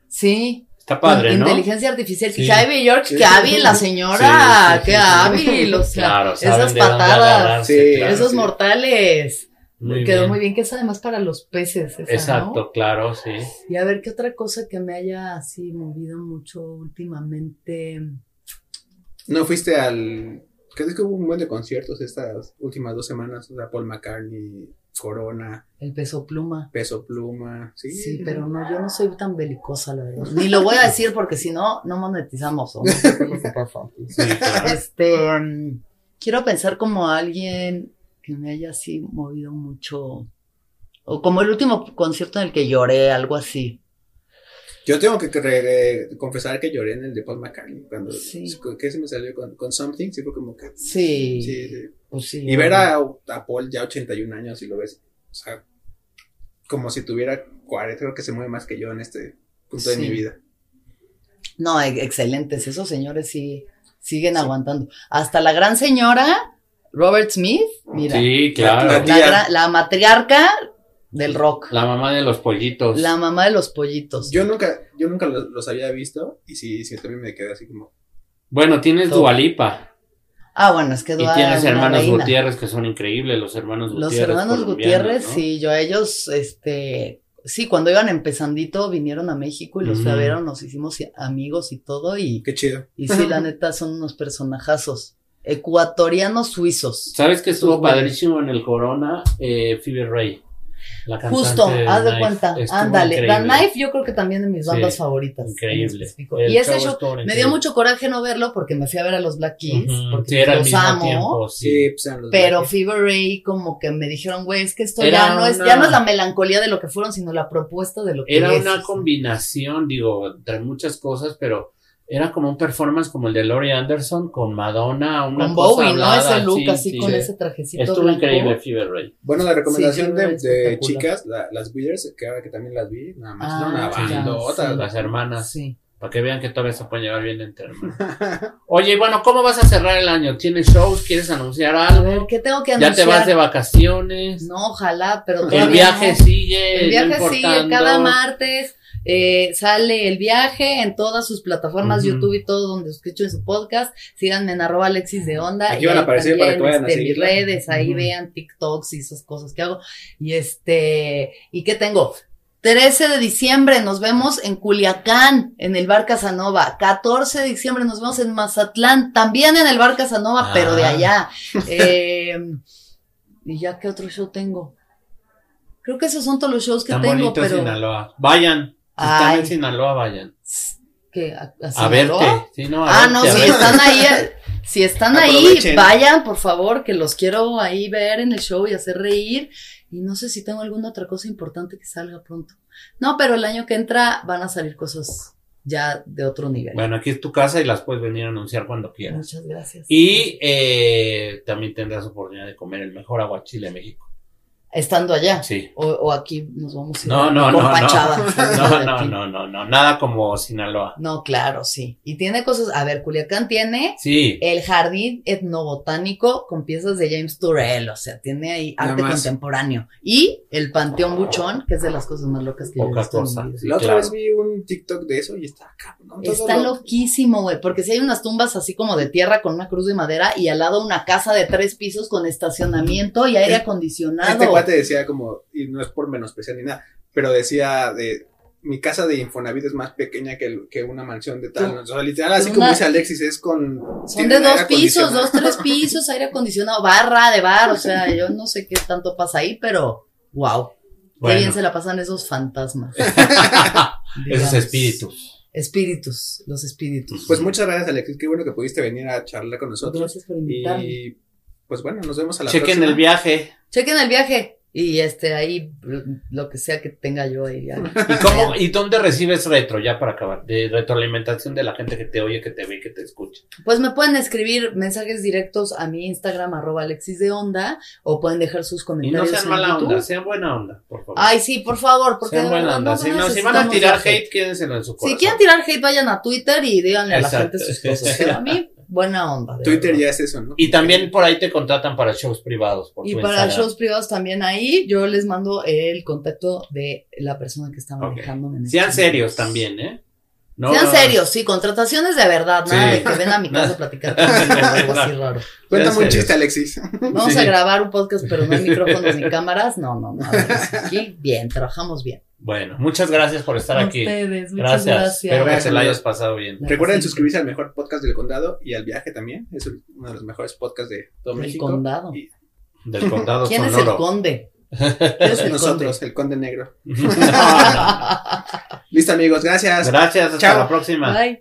sí. Está padre, con ¿no? Inteligencia artificial. Sí. Que York, Sí. que hábil la señora, Sí, sí, que sí, sí. hábil, o sea, Claro, esas patadas, agarrarse, Sí, claro, esos sí. mortales. Muy Quedó bien. muy bien, que es además para los peces. esa, ¿no? Exacto, claro, sí. Y a ver, ¿qué otra cosa que me haya así movido mucho últimamente? No fuiste al. Creo que hubo un buen de conciertos estas últimas dos semanas. O sea, Paul McCartney, Corona, El peso pluma. Peso Pluma. Sí, Sí, pero no, yo no soy tan belicosa, la verdad. Ni lo voy a decir porque si no, no monetizamos. ¿o? No. Sí, claro. Este, quiero pensar como alguien que me haya así movido mucho. O como el último concierto en el que lloré, algo así. Yo tengo que re- confesar que lloré en el de Paul McCartney. Cuando. Sí. ¿Qué se me salió con, con Something? Sí, fue como que. Sí. Sí, sí. pues sí, Y ver a, a Paul ya 81 años y lo ves. O sea, como si tuviera 40. Creo que se mueve más que yo en este punto de mi vida. No, e- excelentes. Esos señores sí siguen aguantando. Hasta la gran señora Robert Smith, mira. Sí, claro. La- La, la matriarca del rock. La mamá de los pollitos. La mamá de los pollitos. Yo nunca, yo nunca los, los había visto. Y sí, sí, también me quedé así como. Bueno, tienes Todo. Dualipa. Ah, bueno, es que Y Dua tienes una hermanos reina. Gutiérrez que son increíbles, los hermanos Los Gutiérrez. hermanos colombianos, Gutiérrez, ¿no? sí, yo a ellos, este, sí, cuando iban empezandito vinieron a México y los ver, nos hicimos amigos y todo, y, Qué chido. y sí, la neta, son unos personajazos ecuatorianos suizos. ¿Sabes que estuvo padrísimo en el Corona? Eh, Phoebe Ray. La Justo, haz de Knife. cuenta, ándale. The increíble. Knife yo creo que también de mis bandas Sí, favoritas. Increíble. Y ese show me dio increíble. mucho coraje no verlo porque me fui a ver a los Black Keys, Ujú, porque sí, era al los mismo amo. tiempo, Sí, sí. pues eran los Pero Fever Ray como que me dijeron, güey, es que esto Era ya no es, una- ya no es la melancolía de lo que fueron, sino la propuesta de lo que Era es. una combinación, digo, entre muchas cosas, pero era como un performance como el de Laurie Anderson con Madonna, una Con cosa Bowie, ¿no? Ese look sí, así sí. con ese trajecito Estuvo blanco. increíble Fever Ray. Bueno, la recomendación Sí, de, chicas, la- las Weeders, que ahora que también las vi, nada más, Ah, era una sí, bandota. sí. Las hermanas. Sí. Para que vean que todavía se pueden llevar bien entre hermanos. Oye, y bueno, ¿cómo vas a cerrar el año? ¿Tienes shows? ¿Quieres anunciar A ver, algo? ¿qué tengo que ¿Ya anunciar? te vas de vacaciones? No, ojalá, pero el viaje no. sigue. El viaje no sigue cada martes. Eh, sale el viaje en todas sus plataformas. YouTube y todo donde escuchen su podcast. Síganme en arroba Alexis de Onda. Aquí y van a aparecer para que vayan a este, mis redes, ahí vean TikToks y esas cosas que hago. Y este, ¿y qué tengo? 13 de diciembre nos vemos en Culiacán, en el Bar Casanova. 14 de diciembre nos vemos en Mazatlán, también en el Bar Casanova, Ah. pero de allá. Eh, ¿Y ya qué otro show tengo? Creo que esos son todos los shows que Tan tengo, pero... Sinaloa. Vayan. Están en Sinaloa, vayan. ¿Qué? ¿A, a verte. Sí, no, a Ah, no, verte, si verte. están ahí, si están ahí, vayan, por favor, que los quiero ahí ver en el show y hacer reír. Y no sé si tengo alguna otra cosa importante que salga pronto. No, pero el año que entra van a salir cosas ya de otro nivel. Bueno, aquí es tu casa y las puedes venir a anunciar cuando quieras. Muchas gracias. Y eh, también tendrás oportunidad de comer el mejor aguachile de México. Estando allá. Sí. O, o aquí nos vamos a ir No, no, no, no. Compachada. No, no, no, no, no. Nada como Sinaloa. No, claro, sí. Y tiene cosas. A ver, Culiacán tiene Sí. el jardín etnobotánico con piezas de James Turrell, o sea, tiene ahí arte más. contemporáneo. Y el Panteón Buchón, que es de las cosas más locas que yo he visto en mi cosa. vida. Sí, La otra claro. vez vi un TikTok de eso y está cabrón. Está lo- loquísimo, güey, porque si hay unas tumbas así como de tierra con una cruz de madera y al lado una casa de tres pisos con estacionamiento y aire Es- acondicionado. Este cuate decía como, y no es por menospreciar ni nada, pero decía de mi casa de Infonavit es más pequeña que, que una mansión de tal. O sea, literal, así como dice Alexis, es con. Son de dos pisos, dos, tres pisos, aire acondicionado, barra de bar, o sea, yo no sé qué tanto pasa ahí, pero wow. Qué bien se la pasan esos fantasmas. Esos espíritus. Espíritus, los espíritus. Pues muchas gracias, Alexis. Qué bueno que pudiste venir a charlar con nosotros. Gracias por invitarme. Y pues bueno, nos vemos a la Chequen próxima. el viaje. Chequen el viaje y este ahí lo que sea que tenga yo ahí. ya. ¿Y cómo, y dónde recibes retro, ya para acabar? De retroalimentación de la gente que te oye, que te ve, que te escucha. Pues me pueden escribir mensajes directos a mi Instagram, arroba Alexis de Onda, o pueden dejar sus Y comentarios. no sean en mala YouTube. onda, sean buena onda, por favor. Ay, sí, por favor, porque sean buena onda. no Si, no, si van a tirar hate, quédenselo en su corazón. Si quieren tirar hate, vayan a Twitter y díganle a la gente sus cosas. Pero a mí, buena onda. Twitter verdad. ya es eso, ¿no? Y también por ahí te contratan para shows privados. Por Y para Instagram. shows privados también ahí, yo les mando el contacto de la persona que está manejando. en Sean estos serios también, ¿eh? No- Sean serios, sí, contrataciones de verdad, nada Sí. de que ven a mi casa a platicar conmigo o algo así raro. Cuéntame un Sean chiste. Alexis. Vamos Sí. a grabar un podcast, pero no hay micrófonos ni cámaras. No, no, no. Aquí bien, trabajamos bien. Bueno, muchas gracias por estar aquí. Ustedes, muchas Gracias. gracias. Espero que se la hayas pasado bien. Recuerden suscribirse al mejor podcast del condado y al viaje también. Es uno de los mejores podcasts de todo El México. condado. Y Del condado ¿Quién es el conde? ¿Quién es el nosotros, el conde negro. Listo, amigos. Gracias. Gracias, hasta Chao. la próxima. Bye.